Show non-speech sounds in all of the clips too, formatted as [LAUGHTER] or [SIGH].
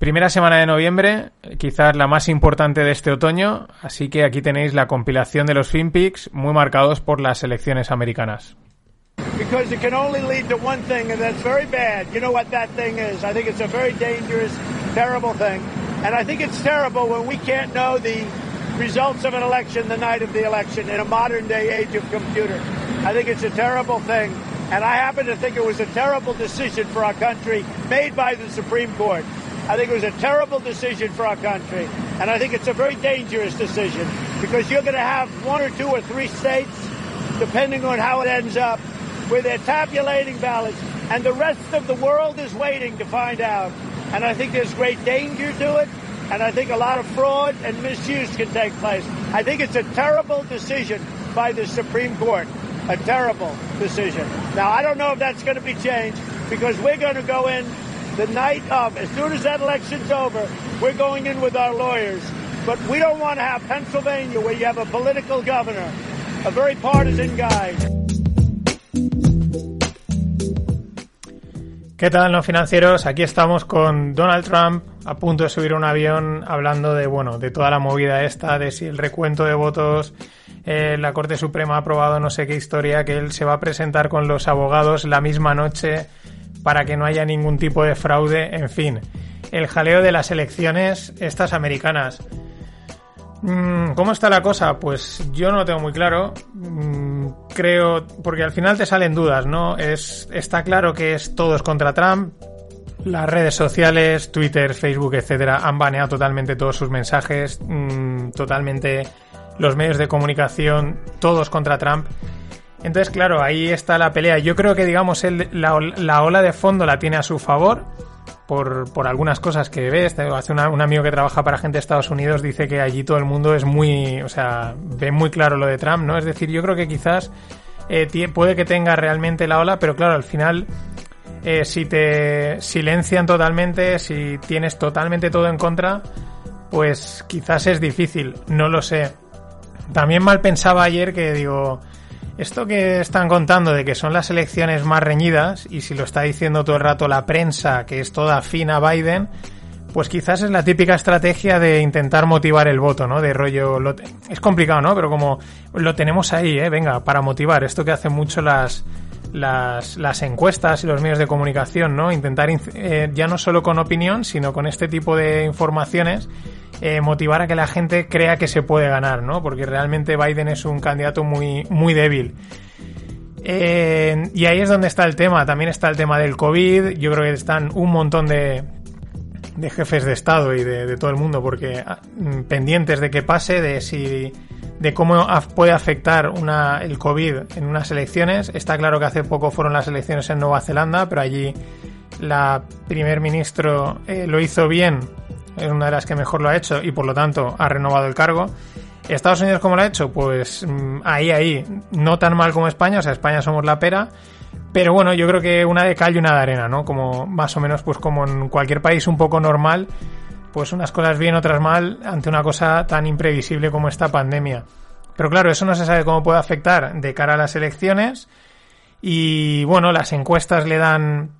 Primera semana de noviembre, quizás la más importante de este otoño, así que aquí tenéis la compilación de los FinPix muy marcados por las elecciones americanas. Because it can only lead to one thing, and that's very bad. You know what that thing is. I think it's a very dangerous, terrible thing. And I think it's terrible when we can't know the results of an election the night of the election in a modern day age of computer. I think it's a terrible thing. And I happen to think it was a terrible decision for our country made by the Supreme Court. I think it was a terrible decision for our country. And I think it's a very dangerous decision because you're going to have one or two or three states, depending on how it ends up, where they're tabulating ballots and the rest of the world is waiting to find out. And I think there's great danger to it. And I think a lot of fraud and misuse can take place. I think it's a terrible decision by the Supreme Court. A terrible decision. Now, I don't know if that's going to be changed because we're going to go in the night of, as soon as that election's over, we're going in with our lawyers. But we don't want to have Pennsylvania where you have a political governor, a very partisan guy. ¿Qué tal, no financieros? Aquí estamos con Donald Trump a punto de subir un avión hablando de, bueno, de toda la movida esta, de si el recuento de votos, eh, la Corte Suprema ha aprobado no sé qué historia, que él se va a presentar con los abogados la misma noche para que no haya ningún tipo de fraude, en fin. El jaleo de las elecciones, estas americanas. Mm, ¿Cómo está la cosa? Pues yo no lo tengo muy claro. Mm, creo, porque al final te salen dudas, ¿no? Es, está claro que es todos contra Trump. Las redes sociales, Twitter, Facebook, etcétera, han baneado totalmente todos sus mensajes, mm, totalmente los medios de comunicación, todos contra Trump. Entonces, claro, ahí está la pelea. Yo creo que, digamos, él, la, la ola de fondo la tiene a su favor. Por, por algunas cosas que ves. Hace una, un amigo que trabaja para gente de Estados Unidos dice que allí todo el mundo es muy, o sea, ve muy claro lo de Trump, ¿no? Es decir, yo creo que quizás eh, puede que tenga realmente la ola, pero claro, al final, eh, si te silencian totalmente, si tienes totalmente todo en contra, pues quizás es difícil, no lo sé. También mal pensaba ayer que digo, esto que están contando de que son las elecciones más reñidas, y si lo está diciendo todo el rato la prensa, que es toda fina a Biden, pues quizás es la típica estrategia de intentar motivar el voto, ¿no? De rollo. es complicado, ¿no? Pero como lo tenemos ahí, ¿eh? Venga, para motivar. Esto que hacen mucho las, las, encuestas y los medios de comunicación, ¿no? Intentar eh, ya no solo con opinión, sino con este tipo de informaciones eh, motivar a que la gente crea que se puede ganar, ¿no? Porque realmente Biden es un candidato muy, muy débil. Eh, y ahí es donde está el tema. También está el tema del COVID. Yo creo que están un montón de, de jefes de Estado y de, todo el mundo porque ah, pendientes de que pase, de si de cómo puede afectar el COVID en unas elecciones. Está claro que hace poco fueron las elecciones en Nueva Zelanda, pero allí la primer ministro eh, lo hizo bien es una de las que mejor lo ha hecho y por lo tanto ha renovado el cargo. Estados Unidos, ¿cómo lo ha hecho? Pues mm, ahí, ahí, no tan mal como España, o sea, España somos la pera, pero bueno, yo creo que una de cal y una de arena, ¿no? Como más o menos, pues como en cualquier país un poco normal, pues unas cosas bien, otras mal, ante una cosa tan imprevisible como esta pandemia. Pero claro, eso no se sabe cómo puede afectar de cara a las elecciones. Y bueno, las encuestas le dan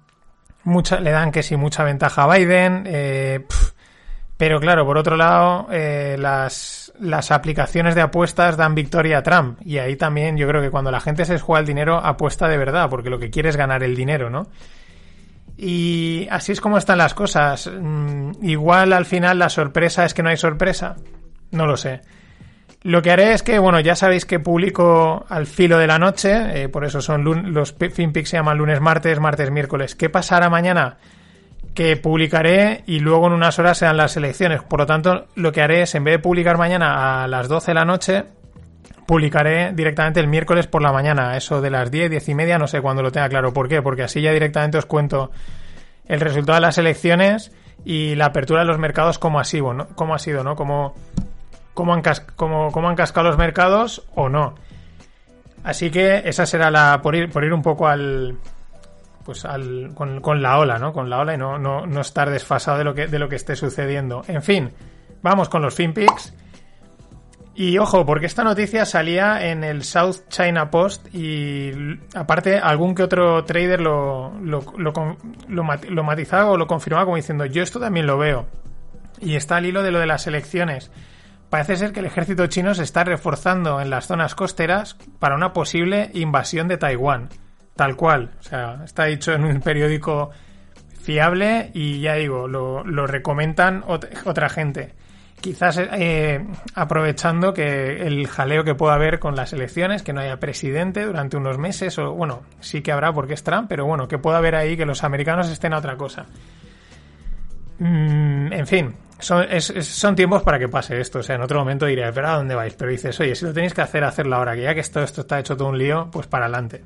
mucha, le dan que sí mucha ventaja a Biden. Eh, pero claro, por otro lado, eh, las, las aplicaciones de apuestas dan victoria a Trump. Y ahí también yo creo que cuando la gente se juega el dinero, apuesta de verdad, porque lo que quiere es ganar el dinero, ¿no? Y así es como están las cosas. Mm, igual al final la sorpresa es que no hay sorpresa. No lo sé. Lo que haré es que, bueno, ya sabéis que publico al filo de la noche, eh, por eso son los FinPix se llaman lunes, martes, martes, miércoles. ¿Qué pasará mañana? que publicaré y luego en unas horas sean las elecciones. Por lo tanto, lo que haré es, en vez de publicar mañana a las 12 de la noche, publicaré directamente el miércoles por la mañana, eso de las 10, 10 y media, no sé cuándo lo tenga claro. ¿Por qué? Porque así ya directamente os cuento el resultado de las elecciones y la apertura de los mercados como ha sido, ¿no? Cómo ha sido, ¿no? Cómo, cómo, han, cómo, han cascado los mercados o no. Así que esa será la, por ir, por ir un poco al, pues al, con, la ola, ¿no? Con la ola y no, no, no, estar desfasado de lo, que, de lo que esté sucediendo. En fin, vamos con los FinPix. Y ojo, porque esta noticia salía en el South China Post y aparte algún que otro trader lo, lo, lo, matizaba o lo confirmaba como diciendo yo esto también lo veo. Y está al hilo de lo de las elecciones. Parece ser que el ejército chino se está reforzando en las zonas costeras para una posible invasión de Taiwán. Tal cual. O sea, está dicho en un periódico fiable y ya digo, lo, lo recomendan otra gente quizás eh, aprovechando que el jaleo que pueda haber con las elecciones, que no haya presidente durante unos meses, o bueno, sí que habrá porque es Trump, pero bueno, que pueda haber ahí que los americanos estén a otra cosa. Mm, en fin, son, son, tiempos para que pase esto. O sea, en otro momento diré, pero ¿a dónde vais? Pero dices, oye, si lo tenéis que hacer, hacerlo ahora, que ya que esto, esto está hecho todo un lío, pues para adelante.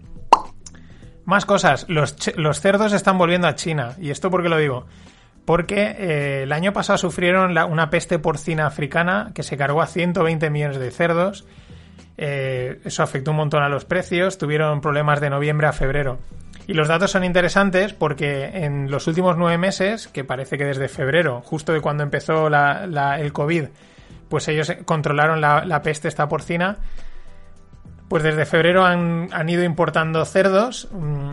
Más cosas, los, los cerdos están volviendo a China. ¿Y esto por qué lo digo? Porque eh, el año pasado sufrieron una peste porcina africana que se cargó a 120 millones de cerdos. Eh, eso afectó un montón a los precios, tuvieron problemas de noviembre a febrero. Y los datos son interesantes porque en los últimos nueve meses, que parece que desde febrero, justo de cuando empezó el COVID, pues ellos controlaron la, peste esta porcina, pues desde febrero han, ido importando cerdos. Mm,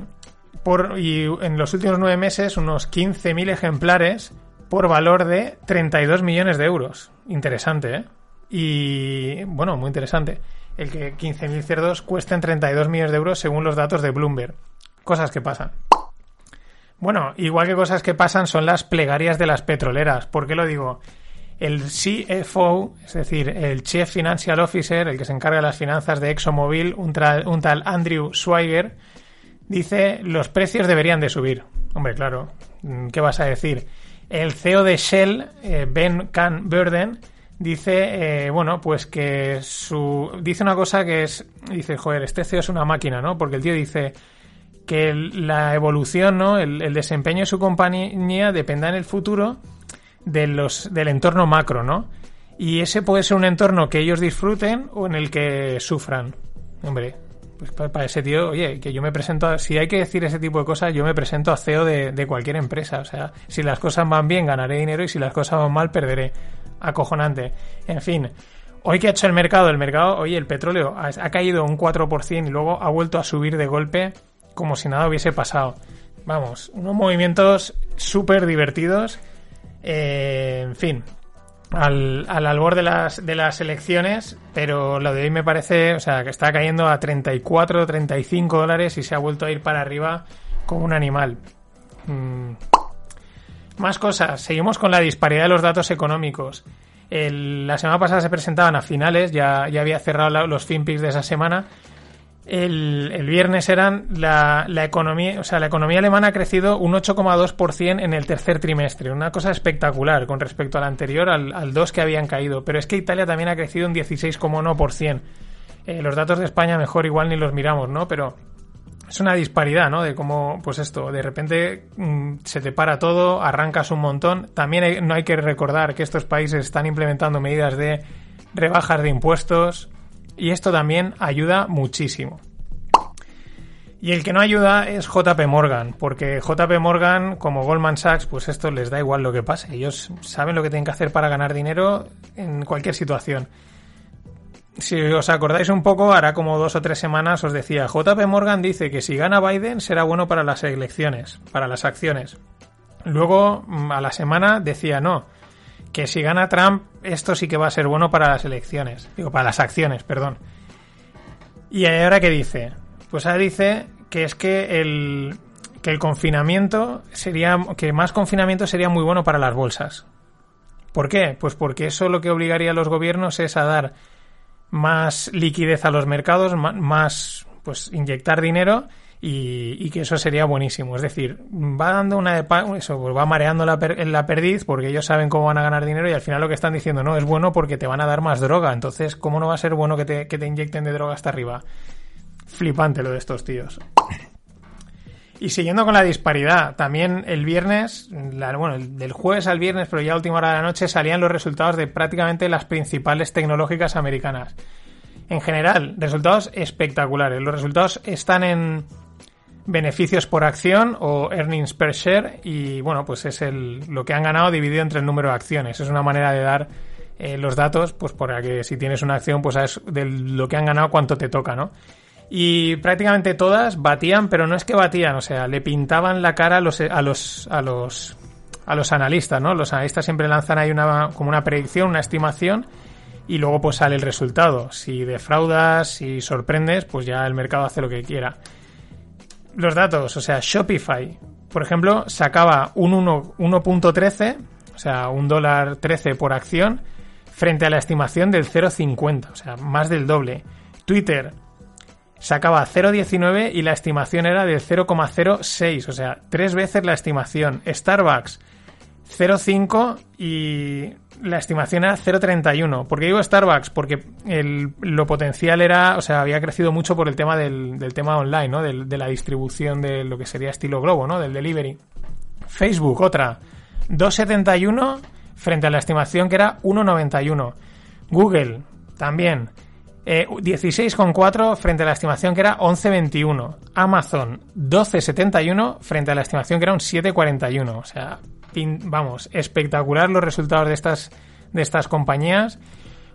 por, y en los últimos nueve meses unos 15.000 ejemplares por valor de 32 millones de euros. Interesante, ¿eh? Y bueno, muy interesante. El que 15.000 cerdos cuesten 32 millones de euros según los datos de Bloomberg. Cosas que pasan. Bueno, igual que cosas que pasan son las plegarias de las petroleras. ¿Por qué lo digo? El CFO, es decir, el Chief Financial Officer, el que se encarga de las finanzas de ExxonMobil, un, un tal Andrew Schweiger, Dice, los precios deberían de subir. Hombre, claro, mm, ¿qué vas a decir? El CEO de Shell, eh, Ben Can Burden, dice, eh, bueno, pues que su... Dice una cosa que es... Dice, joder, este CEO es una máquina, ¿no? Porque el tío dice que la evolución, ¿no? El, desempeño de su compañía dependa en el futuro de los, del entorno macro, ¿no? Y ese puede ser un entorno que ellos disfruten o en el que sufran. Hombre, pues para, ese tío, oye, que yo me presento, si hay que decir ese tipo de cosas, yo me presento a CEO de, cualquier empresa. O sea, si las cosas van bien, ganaré dinero y si las cosas van mal, perderé. Acojonante. En fin, hoy que ha hecho el mercado, el mercado, oye, el petróleo ha, caído un 4% y luego ha vuelto a subir de golpe como si nada hubiese pasado. Vamos, unos movimientos súper divertidos. Eh, en fin, al, al albor de las, de las elecciones, pero lo de hoy me parece, o sea, que está cayendo a 34, 35 dólares y se ha vuelto a ir para arriba como un animal. Mm. Más cosas, seguimos con la disparidad de los datos económicos. la semana pasada se presentaban a finales, ya, ya había cerrado los FinPix de esa semana el, viernes eran la, economía, o sea, la economía alemana ha crecido un 8,2% en el tercer trimestre, una cosa espectacular con respecto al anterior, al, al 2 que habían caído. Pero es que Italia también ha crecido un 16,1%. Eh, los datos de España mejor igual ni los miramos, ¿no? Pero es una disparidad, ¿no? De cómo, pues esto, de repente mm, se te para todo, arrancas un montón. También no hay que recordar que estos países están implementando medidas de rebajas de impuestos, y esto también ayuda muchísimo. Y el que no ayuda es JP Morgan, porque JP Morgan, como Goldman Sachs, pues esto les da igual lo que pase. Ellos saben lo que tienen que hacer para ganar dinero en cualquier situación. Si os acordáis un poco, hará como dos o tres semanas os decía, JP Morgan dice que si gana Biden será bueno para las elecciones, para las acciones. Luego, a la semana, decía no, que si gana Trump, esto sí que va a ser bueno para las elecciones. Digo, para las acciones, perdón. ¿Y ahora qué dice? Pues ahora dice que es que el, que el confinamiento sería, que más confinamiento sería muy bueno para las bolsas. ¿Por qué? Pues porque eso lo que obligaría a los gobiernos es a dar más liquidez a los mercados, más, pues inyectar dinero y, que eso sería buenísimo. Es decir, va dando una de eso, pues va mareando la, perdiz porque ellos saben cómo van a ganar dinero y al final lo que están diciendo no es bueno porque te van a dar más droga. Entonces, ¿cómo no va a ser bueno que te, que te inyecten de droga hasta arriba? Flipante lo de estos tíos. Y siguiendo con la disparidad, también el viernes, bueno, del jueves al viernes, pero ya a última hora de la noche, salían los resultados de prácticamente las principales tecnológicas americanas. En general, resultados espectaculares. Los resultados están en, beneficios por acción o earnings per share y bueno, pues es el, lo que han ganado dividido entre el número de acciones. Es una manera de dar eh, los datos, pues para que si tienes una acción, pues sabes de lo que han ganado cuánto te toca, ¿no? Y prácticamente todas batían, pero no es que batían, o sea, le pintaban la cara a los, a los, a los, a los analistas, ¿no? Los analistas siempre lanzan ahí una, como una predicción, una estimación, y luego pues sale el resultado. Si defraudas, si sorprendes, pues ya el mercado hace lo que quiera. Los datos, o sea, Shopify, por ejemplo, sacaba un 1.13, o sea, un dólar 13 por acción, frente a la estimación del 0.50, o sea, más del doble. Twitter sacaba 0,19 y la estimación era de 0,06, o sea, tres veces la estimación. Starbucks 0,5 y la estimación era 0,31. ¿Por qué digo Starbucks? Porque lo potencial era, o sea, había crecido mucho por el tema del, tema online, ¿no? de la distribución de lo que sería estilo globo, ¿no? Del delivery. Facebook, otra, 2,71 frente a la estimación que era 1,91. Google, también, 16,4 eh, frente a la estimación que era 11,21. Amazon 12,71 frente a la estimación que era un 7,41. O sea, vamos, espectacular los resultados de estas, de estas compañías.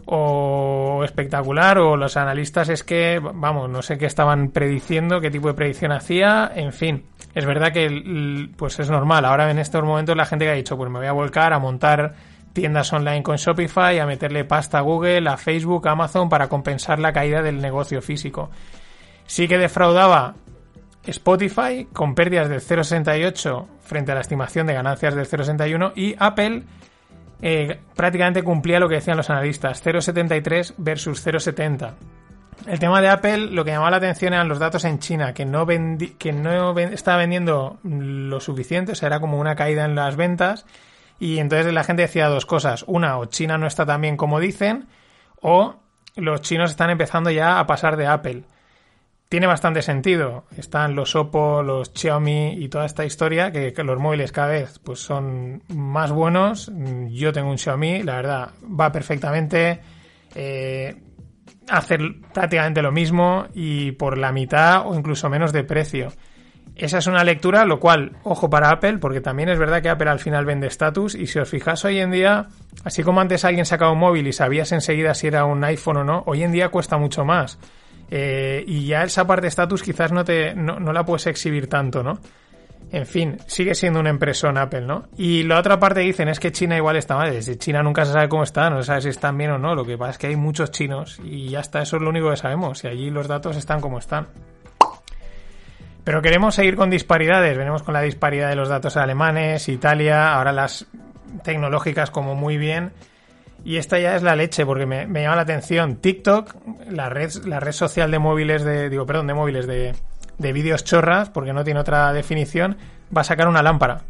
O espectacular, o los analistas es que, vamos, no sé qué estaban prediciendo, qué tipo de predicción hacía, en fin. Es verdad que, pues es normal. Ahora en estos momentos la gente que ha dicho, pues me voy a volcar a montar tiendas online con Shopify, a meterle pasta a Google, a Facebook, a Amazon para compensar la caída del negocio físico. Sí que defraudaba Spotify con pérdidas del 0,68 frente a la estimación de ganancias del 0,61 y Apple eh, prácticamente cumplía lo que decían los analistas, 0,73 versus 0,70. El tema de Apple, lo que llamaba la atención eran los datos en China, que no, que no estaba vendiendo lo suficiente, o sea, era como una caída en las ventas y entonces la gente decía dos cosas. Una, o China no está tan bien como dicen, o los chinos están empezando ya a pasar de Apple. Tiene bastante sentido. Están los Oppo, los Xiaomi y toda esta historia, que, los móviles cada vez pues, son más buenos. Yo tengo un Xiaomi, la verdad, va perfectamente. Eh, hacer prácticamente lo mismo y por la mitad o incluso menos de precio. Esa es una lectura, lo cual, ojo para Apple, porque también es verdad que Apple al final vende estatus y si os fijas hoy en día, así como antes alguien sacaba un móvil y sabías enseguida si era un iPhone o no, hoy en día cuesta mucho más. Eh, y ya esa parte de estatus quizás no, te, no, la puedes exhibir tanto, ¿no? En fin, sigue siendo una impresión Apple, ¿no? Y la otra parte dicen es que China igual está mal. Desde China nunca se sabe cómo está, no se sabe si están bien o no. Lo que pasa es que hay muchos chinos y ya está, eso es lo único que sabemos. Y allí los datos están como están. Pero queremos seguir con disparidades. Venimos con la disparidad de los datos alemanes, Italia, ahora las tecnológicas como muy bien. Y esta ya es la leche, porque me, llama la atención. TikTok, la red, la red social de móviles de. Digo, perdón, de móviles de, de vídeos chorras, porque no tiene otra definición, va a sacar una lámpara.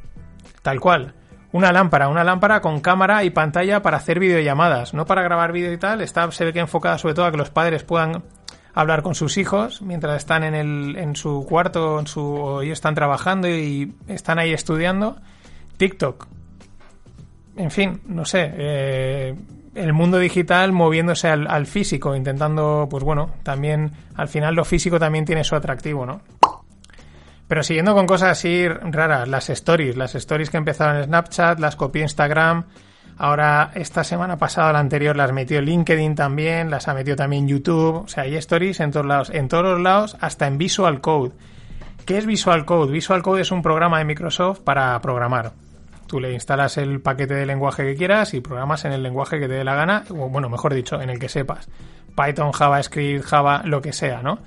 Tal cual. Una lámpara, una lámpara con cámara y pantalla para hacer videollamadas, no para grabar vídeo y tal. Está, se ve que enfocada sobre todo a que los padres puedan hablar con sus hijos mientras están en, el, en su cuarto en su, o ellos están trabajando y están ahí estudiando. TikTok. En fin, no sé. Eh, el mundo digital moviéndose al, físico, intentando, pues bueno, también al final lo físico también tiene su atractivo, ¿no? Pero siguiendo con cosas así raras, las stories, las stories que empezaron en Snapchat, las copió Instagram, Ahora, esta semana pasada, la anterior, las metió LinkedIn también, las ha metido también YouTube. O sea, hay stories en todos lados. En todos los lados, hasta en Visual Code. ¿Qué es Visual Code? Visual Code es un programa de Microsoft para programar. Tú le instalas el paquete de lenguaje que quieras y programas en el lenguaje que te dé la gana, o bueno, mejor dicho, en el que sepas. Python, JavaScript, Java, lo que sea, ¿no?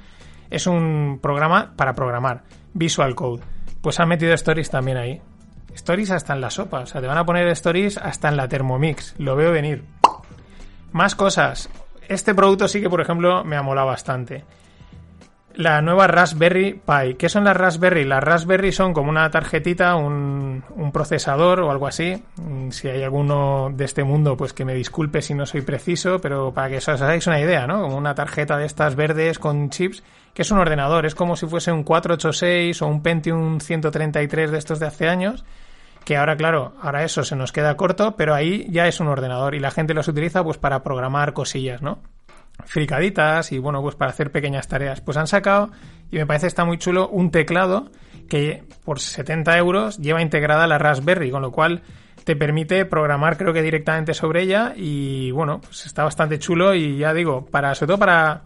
Es un programa para programar. Visual Code. Pues han metido stories también ahí. Stories hasta en la sopa. O sea, te van a poner stories hasta en la Thermomix. Lo veo venir. Más cosas. Este producto sí que, por ejemplo, me ha molado bastante. La nueva Raspberry Pi. ¿Qué son las Raspberry? Las Raspberry son como una tarjetita, un, un, procesador o algo así. Mm, si hay alguno de este mundo, pues que me disculpe si no soy preciso, pero para que os hagáis una idea, ¿no? Como una tarjeta de estas verdes con chips, que es un ordenador. Es como si fuese un 486 o un Pentium 133 de estos de hace años que ahora, claro, ahora eso se nos queda corto, pero ahí ya es un ordenador y la gente los utiliza pues para programar cosillas, ¿no? Fricaditas y bueno, pues para hacer pequeñas tareas. Pues han sacado, y me parece está muy chulo, un teclado que por 70 euros lleva integrada la Raspberry, con lo cual te permite programar creo que directamente sobre ella y bueno, pues está bastante chulo y ya digo, para sobre todo para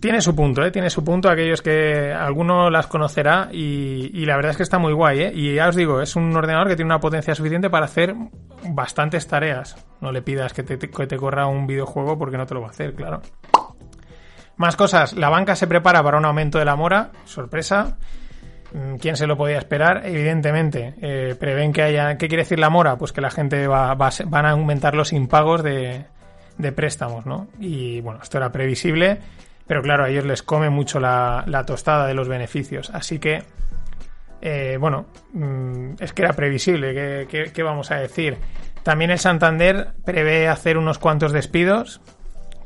tiene su punto, ¿eh? Tiene su punto aquellos que alguno las conocerá y, y, la verdad es que está muy guay, ¿eh? Y ya os digo, es un ordenador que tiene una potencia suficiente para hacer bastantes tareas. No le pidas que te, que te corra un videojuego porque no te lo va a hacer, claro. Más cosas. La banca se prepara para un aumento de la mora. Sorpresa. Mm, ¿Quién se lo podía esperar? Evidentemente, eh, prevén que haya. ¿Qué quiere decir la mora? Pues que la gente va, va van a aumentar los impagos de, de préstamos, ¿no? Y bueno, esto era previsible pero claro, a ellos les come mucho la, tostada de los beneficios. Así que, eh, bueno, mm, es que era previsible. ¿qué, vamos a decir? También el Santander prevé hacer unos cuantos despidos.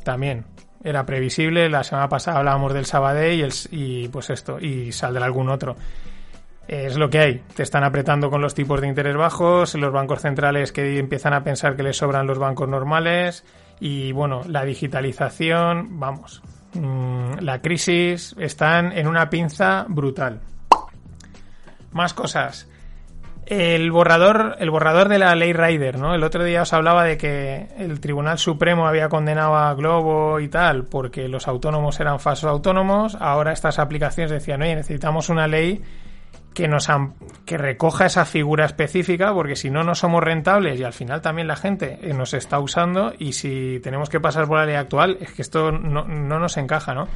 También era previsible. La semana pasada hablábamos del Sabadell y, el, y pues esto, y saldrá algún otro. Es lo que hay. Te están apretando con los tipos de interés bajos, los bancos centrales que empiezan a pensar que les sobran los bancos normales y bueno, la digitalización, vamos, Mm, la crisis, están en una pinza brutal. Más cosas. El borrador, el borrador de la ley Rider, ¿no? El otro día os hablaba de que el Tribunal Supremo había condenado a Globo y tal porque los autónomos eran falsos autónomos. Ahora estas aplicaciones decían, oye, necesitamos una ley que nos que recoja esa figura específica porque si no no somos rentables y al final también la gente eh, nos está usando y si tenemos que pasar por la ley actual es que esto no, no nos encaja, ¿no?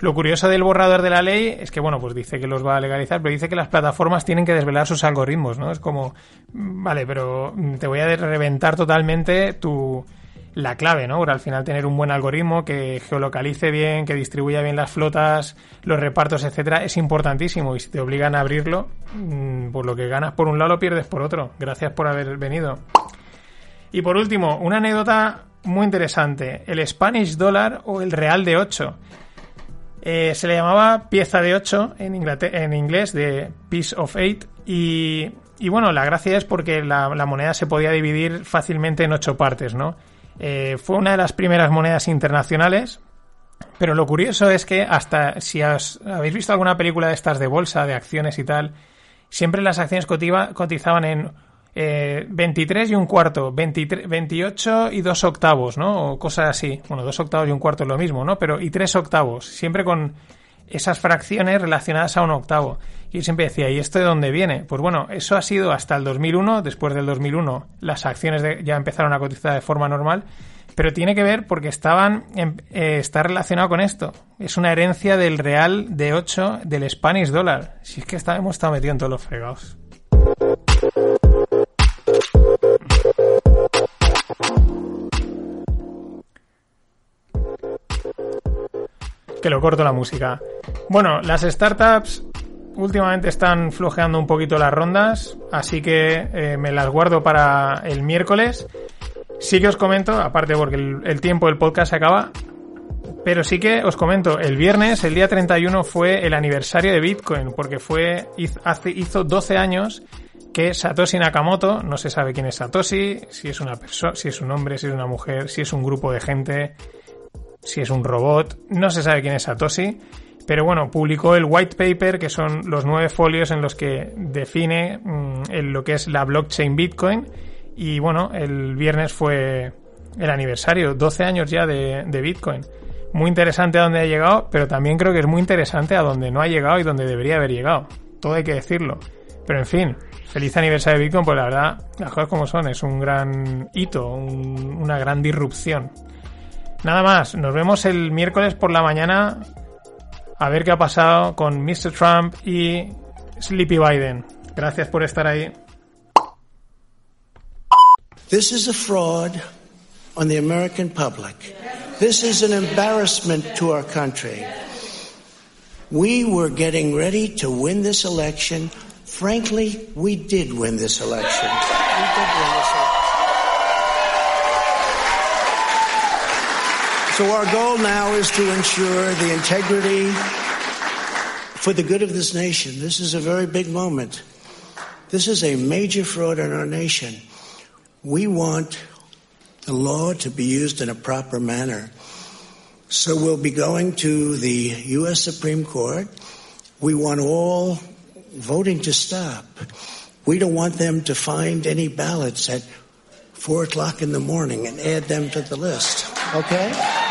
Lo curioso del borrador de la ley es que, bueno, pues dice que los va a legalizar, pero dice que las plataformas tienen que desvelar sus algoritmos, ¿no? Es como, mm, vale, pero te voy a reventar totalmente tu, la clave, ¿no? Al final tener un buen algoritmo que geolocalice bien, que distribuya bien las flotas, los repartos, etcétera, es importantísimo. Y si te obligan a abrirlo, mm, por lo que ganas por un lado lo pierdes por otro. Gracias por haber venido. Y por último, una anécdota muy interesante. El Spanish Dollar o el Real de 8. Eh, se le llamaba pieza de 8 en, en inglés, de Piece of Eight. Y, y bueno, la gracia es porque la, la moneda se podía dividir fácilmente en 8 partes, ¿no? Eh, fue una de las primeras monedas internacionales, pero lo curioso es que hasta si habéis visto alguna película de estas de bolsa, de acciones y tal, siempre las acciones cotizaban en 23 eh, y un cuarto, 28 y dos octavos, ¿no? O cosas así. Bueno, dos octavos y un cuarto es lo mismo, ¿no? Pero y tres octavos, siempre con esas fracciones relacionadas a un octavo. Yo siempre decía, ¿y esto de dónde viene? Pues bueno, eso ha sido hasta el 2001. Después del 2001 las acciones ya empezaron a cotizar de forma normal. Pero tiene que ver porque estaban eh, está relacionado con esto. Es una herencia del real de 8 del Spanish dollar. Si es que está, hemos estado metidos en todos los fregados. que lo corto la música. Bueno, las startups últimamente están flojeando un poquito las rondas, así que eh, me las guardo para el miércoles. Sí que os comento, aparte porque el, tiempo del podcast se acaba, pero sí que os comento, el viernes, el día 31, fue el aniversario de Bitcoin, porque fue hace, hizo 12 años que Satoshi Nakamoto, no se sabe quién es Satoshi, si es una persona, si es un hombre, si es una mujer, si es un grupo de gente, si es un robot, no se sabe quién es Satoshi, pero bueno, publicó el white paper, que son los nueve folios en los que define mm, lo que es la blockchain Bitcoin. Y bueno, el viernes fue el aniversario, 12 años ya de, Bitcoin. Muy interesante a dónde ha llegado, pero también creo que es muy interesante a dónde no ha llegado y dónde debería haber llegado. Todo hay que decirlo. Pero en fin, feliz aniversario de Bitcoin, pues la verdad, las cosas como son, es un gran hito, una gran disrupción. Nada más, nos vemos el miércoles por la mañana a ver qué ha pasado con Mr. Trump y Sleepy Biden. Gracias por estar ahí. This is a fraud on the American public. This is an embarrassment to our country. We were getting ready to win this election. Frankly, we did win this election. So our goal now is to ensure the integrity for the good of this nation. This is a very big moment. This is a major fraud in our nation. We want the law to be used in a proper manner. So we'll be going to the U.S. Supreme Court. We want all voting to stop We don't want them to find any ballots at four o'clock in the morning and add them to the list. Okay?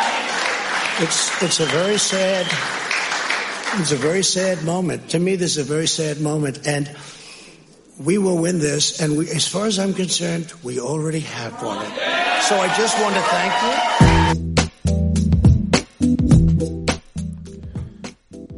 It's, it's a very sad, moment. To me, this is a very sad moment. And we will win this. And we, as far as I'm concerned, we already have won it. So I just want to thank you.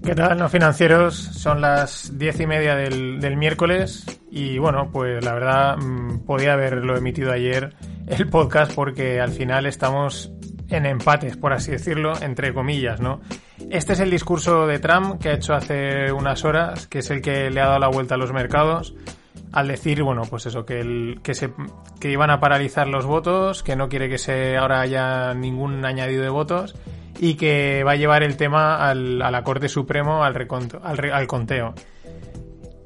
¿Qué tal, financieros? Son las diez y media del, del miércoles y bueno, pues la verdad mmm, podía haberlo emitido ayer el podcast porque al final estamos en empates, por así decirlo, entre comillas, ¿no? Este es el discurso de Trump que ha hecho hace unas horas, que es el que le ha dado la vuelta a los mercados, al decir, bueno, pues eso, que, el, que, se, que iban a paralizar los votos, que no quiere que se ahora haya ningún añadido de votos y que va a llevar el tema al, a la Corte Supremo al, reconto, al, al conteo.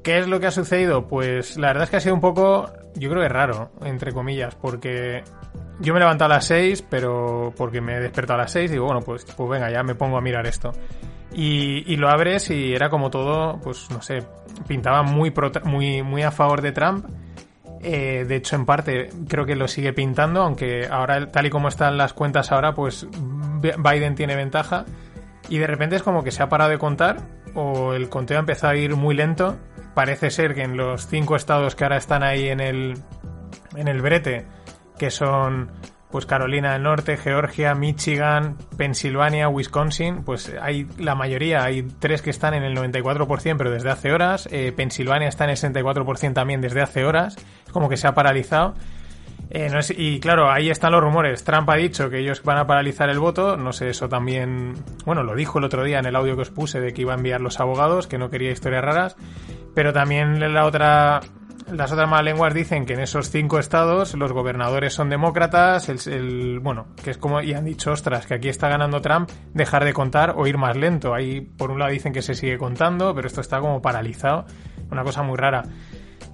¿Qué es lo que ha sucedido? Pues la verdad es que ha sido un poco, yo creo que raro, entre comillas, porque yo me he levantado a las 6, pero porque me he despertado a las 6 y digo, bueno, pues, pues venga, ya me pongo a mirar esto. Y, lo abres y era como todo, pues no sé, pintaba muy, muy, muy a favor de Trump. Eh, de hecho, en parte creo que lo sigue pintando, aunque ahora, tal y como están las cuentas ahora, pues Biden tiene ventaja. Y de repente es como que se ha parado de contar o el conteo ha empezado a ir muy lento. Parece ser que en los cinco estados que ahora están ahí en el, en el brete, que son pues Carolina del Norte, Georgia, Michigan, Pensilvania, Wisconsin, pues hay la mayoría, hay tres que están en el 94% pero desde hace horas, eh, Pensilvania está en el 64% también desde hace horas, es como que se ha paralizado. Eh, no es, y claro, ahí están los rumores. Trump ha dicho que ellos van a paralizar el voto. No sé, eso también. Bueno, lo dijo el otro día en el audio que os puse de que iba a enviar los abogados, que no quería historias raras. Pero también la otra las otras malas lenguas dicen que en esos cinco estados los gobernadores son demócratas, el, el, bueno, que es como, y han dicho, ostras, que aquí está ganando Trump, dejar de contar o ir más lento. Ahí, por un lado, dicen que se sigue contando, pero esto está como paralizado. Una cosa muy rara.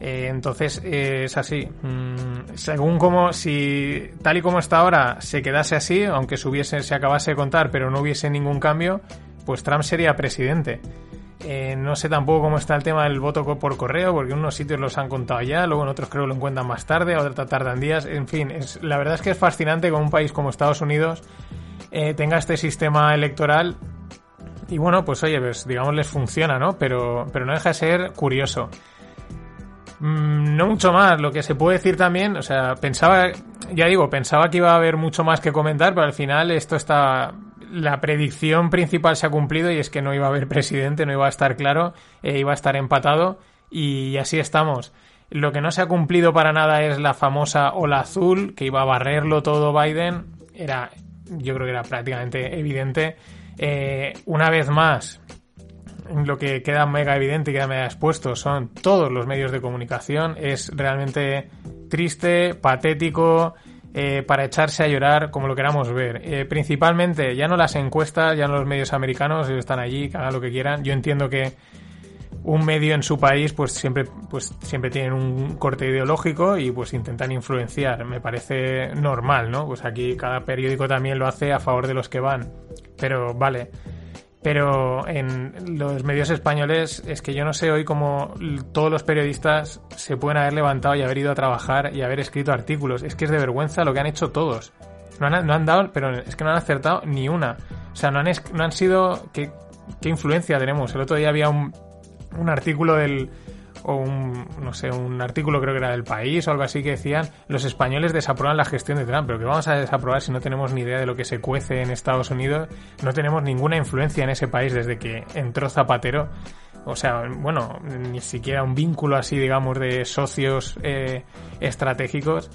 Eh, entonces, eh, es así. Mm, según como, si tal y como está ahora se quedase así, aunque se, hubiese, se acabase de contar, pero no hubiese ningún cambio, pues Trump sería presidente. Eh, no sé tampoco cómo está el tema del voto por correo, porque unos sitios los han contado ya, luego en otros creo que lo encuentran más tarde, otros tardan días. En fin, la verdad es que es fascinante que un país como Estados Unidos eh, tenga este sistema electoral. Y bueno, pues oye, pues digamos les funciona, ¿no? Pero, pero no deja de ser curioso. Mm, no mucho más, lo que se puede decir también, o sea, pensaba, ya digo, pensaba que iba a haber mucho más que comentar, pero al final esto está la predicción principal se ha cumplido y es que no iba a haber presidente, no iba a estar claro, eh, iba a estar empatado y así estamos. Lo que no se ha cumplido para nada es la famosa ola azul, que iba a barrerlo todo Biden. Era, yo creo que era prácticamente evidente. Eh, una vez más, lo que queda mega evidente y queda mega expuesto son todos los medios de comunicación. Es realmente triste, patético, eh, para echarse a llorar como lo queramos ver. Eh, principalmente, ya no las encuestas, ya no los medios americanos, ellos están allí, hagan lo que quieran. Yo entiendo que un medio en su país pues siempre pues siempre tienen un corte ideológico y pues intentan influenciar me parece normal no pues aquí cada periódico también lo hace a favor de los que van pero vale pero en los medios españoles es que yo no sé hoy cómo todos los periodistas se pueden haber levantado y haber ido a trabajar y haber escrito artículos. Es que es de vergüenza lo que han hecho todos. No han, no han dado, pero es que no han acertado ni una. O sea, no han, no han sido... ¿qué, ¿Qué influencia tenemos? El otro día había un, un artículo del, o un, no sé, un artículo creo que era del país o algo así que decían los españoles desaprueban la gestión de Trump, pero que vamos a desaprobar si no tenemos ni idea de lo que se cuece en Estados Unidos, no tenemos ninguna influencia en ese país desde que entró Zapatero. O sea, bueno, ni siquiera un vínculo así, digamos, de socios eh, estratégicos.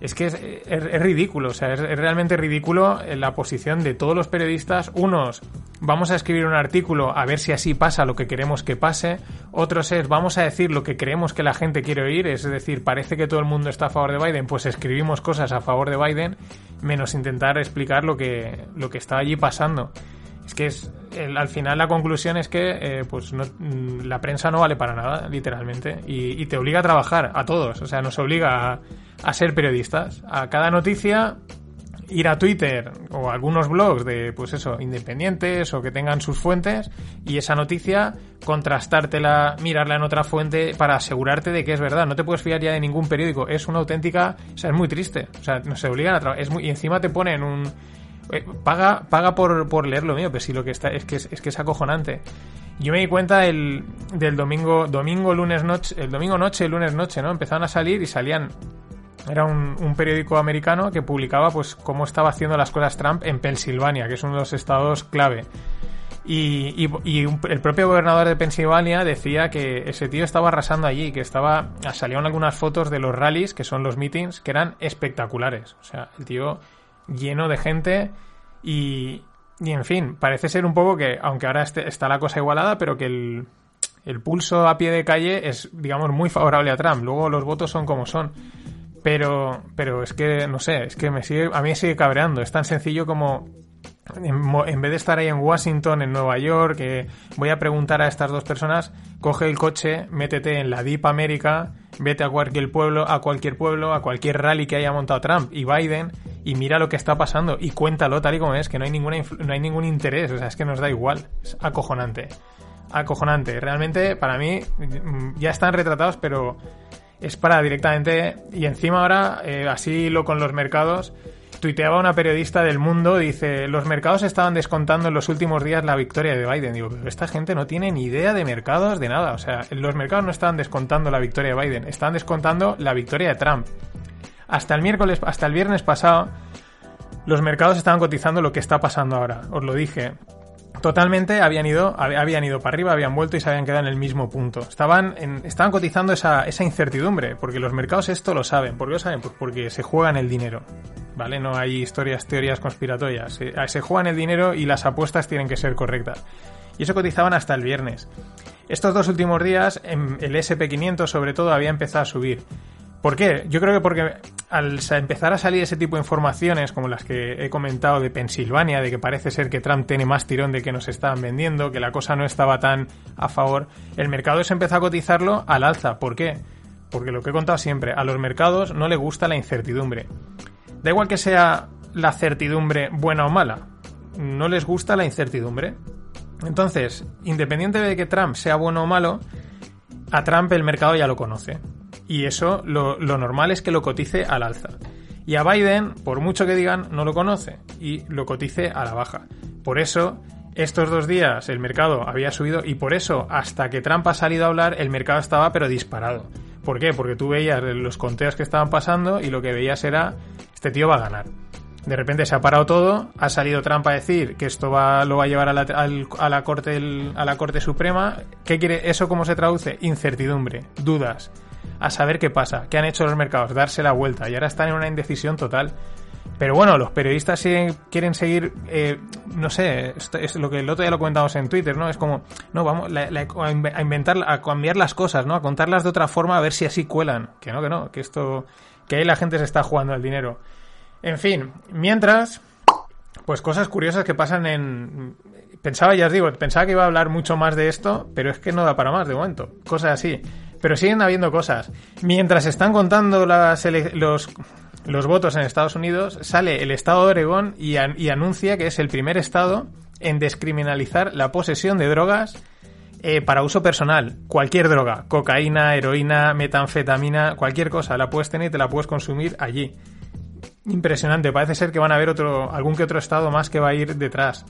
Es que es, ridículo, o sea, es, es, realmente ridículo la posición de todos los periodistas. Unos, vamos a escribir un artículo a ver si así pasa lo que queremos que pase. Otros es, vamos a decir lo que creemos que la gente quiere oír. Es decir, parece que todo el mundo está a favor de Biden, pues escribimos cosas a favor de Biden, menos intentar explicar lo que, lo que está allí pasando. Es que es, el, al final la conclusión es que eh, pues no, la prensa no vale para nada, literalmente, y, y, te obliga a trabajar, a todos, o sea, nos obliga a, a ser periodistas. A cada noticia ir a Twitter o algunos blogs de, pues eso, independientes o que tengan sus fuentes y esa noticia contrastártela, mirarla en otra fuente para asegurarte de que es verdad. No te puedes fiar ya de ningún periódico. Es una auténtica, o sea, es muy triste. O sea, no se obligan a trabajar. y encima te ponen un, paga, paga por, por leer lo mío, pero sí lo que está, es que es, que es acojonante. Yo me di cuenta el, del domingo, domingo, lunes noche, el domingo noche, lunes noche, ¿no? Empezaron a salir y salían era un, periódico americano que publicaba pues cómo estaba haciendo las cosas Trump en Pensilvania, que es uno de los estados clave. Y, el propio gobernador de Pensilvania decía que ese tío estaba arrasando allí, que estaba salieron algunas fotos de los rallies, que son los meetings, que eran espectaculares. O sea, el tío lleno de gente y, y en fin, parece ser un poco que, aunque ahora este, está la cosa igualada, pero que el, el pulso a pie de calle es, digamos, muy favorable a Trump. Luego los votos son como son. Pero, pero es que, no sé, es que me sigue, a mí me sigue cabreando. Es tan sencillo como en, vez de estar ahí en Washington, en Nueva York, que voy a preguntar a estas dos personas, coge el coche, métete en la Deep América, vete a cualquier pueblo, a cualquier pueblo, a cualquier rally que haya montado Trump y Biden y mira lo que está pasando y cuéntalo tal y como es, que no hay ninguna no hay ningún interés, o sea, es que nos da igual, es acojonante. Acojonante, realmente para mí mm, ya están retratados, pero es para directamente y encima ahora eh, así lo con los mercados tuiteaba una periodista del mundo, dice, los mercados estaban descontando en los últimos días la victoria de Biden. Digo, pero esta gente no tiene ni idea de mercados, de nada. O sea, los mercados no estaban descontando la victoria de Biden, estaban descontando la victoria de Trump. Hasta el miércoles, hasta el viernes pasado, los mercados estaban cotizando lo que está pasando ahora. Os lo dije totalmente habían ido, habían ido para arriba, habían vuelto y se habían quedado en el mismo punto. Estaban, estaban cotizando esa, incertidumbre, porque los mercados esto lo saben. ¿Por qué lo saben? Pues porque se juegan el dinero. ¿Vale? No hay historias, teorías conspiratorias. Se, se juegan el dinero y las apuestas tienen que ser correctas. Y eso cotizaban hasta el viernes. Estos dos últimos días, el SP500 sobre todo había empezado a subir. ¿Por qué? Yo creo que porque al empezar a salir ese tipo de informaciones como las que he comentado de Pensilvania, de que parece ser que Trump tiene más tirón de que nos estaban vendiendo, que la cosa no estaba tan a favor, el mercado se empezó a cotizarlo al alza. ¿Por qué? Porque lo que he contado siempre, a los mercados no le gusta la incertidumbre. Da igual que sea la certidumbre buena o mala, no les gusta la incertidumbre. Entonces, independiente de que Trump sea bueno o malo, a Trump el mercado ya lo conoce y eso lo, normal es que lo cotice al alza. Y a Biden, por mucho que digan, no lo conoce y lo cotice a la baja. Por eso, estos dos días el mercado había subido y por eso, hasta que Trump ha salido a hablar, el mercado estaba pero disparado. ¿Por qué? Porque tú veías los conteos que estaban pasando y lo que veías era, este tío va a ganar. De repente se ha parado todo, ha salido Trump a decir que esto va, lo va a llevar a la, a la corte, a la Corte Suprema. ¿Qué quiere? ¿Eso cómo se traduce? Incertidumbre, dudas a saber qué pasa, qué han hecho los mercados, darse la vuelta y ahora están en una indecisión total. Pero bueno, los periodistas quieren seguir, eh, no sé, es lo que el otro día lo comentamos en Twitter, ¿no? Es como, no, vamos a inventar, a cambiar las cosas, ¿no? A contarlas de otra forma a ver si así cuelan. Que no, que no, que esto, que ahí la gente se está jugando el dinero. En fin, mientras, pues cosas curiosas que pasan en... Pensaba, ya os digo, pensaba que iba a hablar mucho más de esto, pero es que no da para más de momento. Cosas así. Pero siguen habiendo cosas. Mientras están contando los votos en Estados Unidos, sale el estado de Oregón y, y, anuncia que es el primer estado en descriminalizar la posesión de drogas eh, para uso personal. Cualquier droga, cocaína, heroína, metanfetamina, cualquier cosa, la puedes tener y te la puedes consumir allí. Impresionante, parece ser que van a haber otro, algún que otro estado más que va a ir detrás.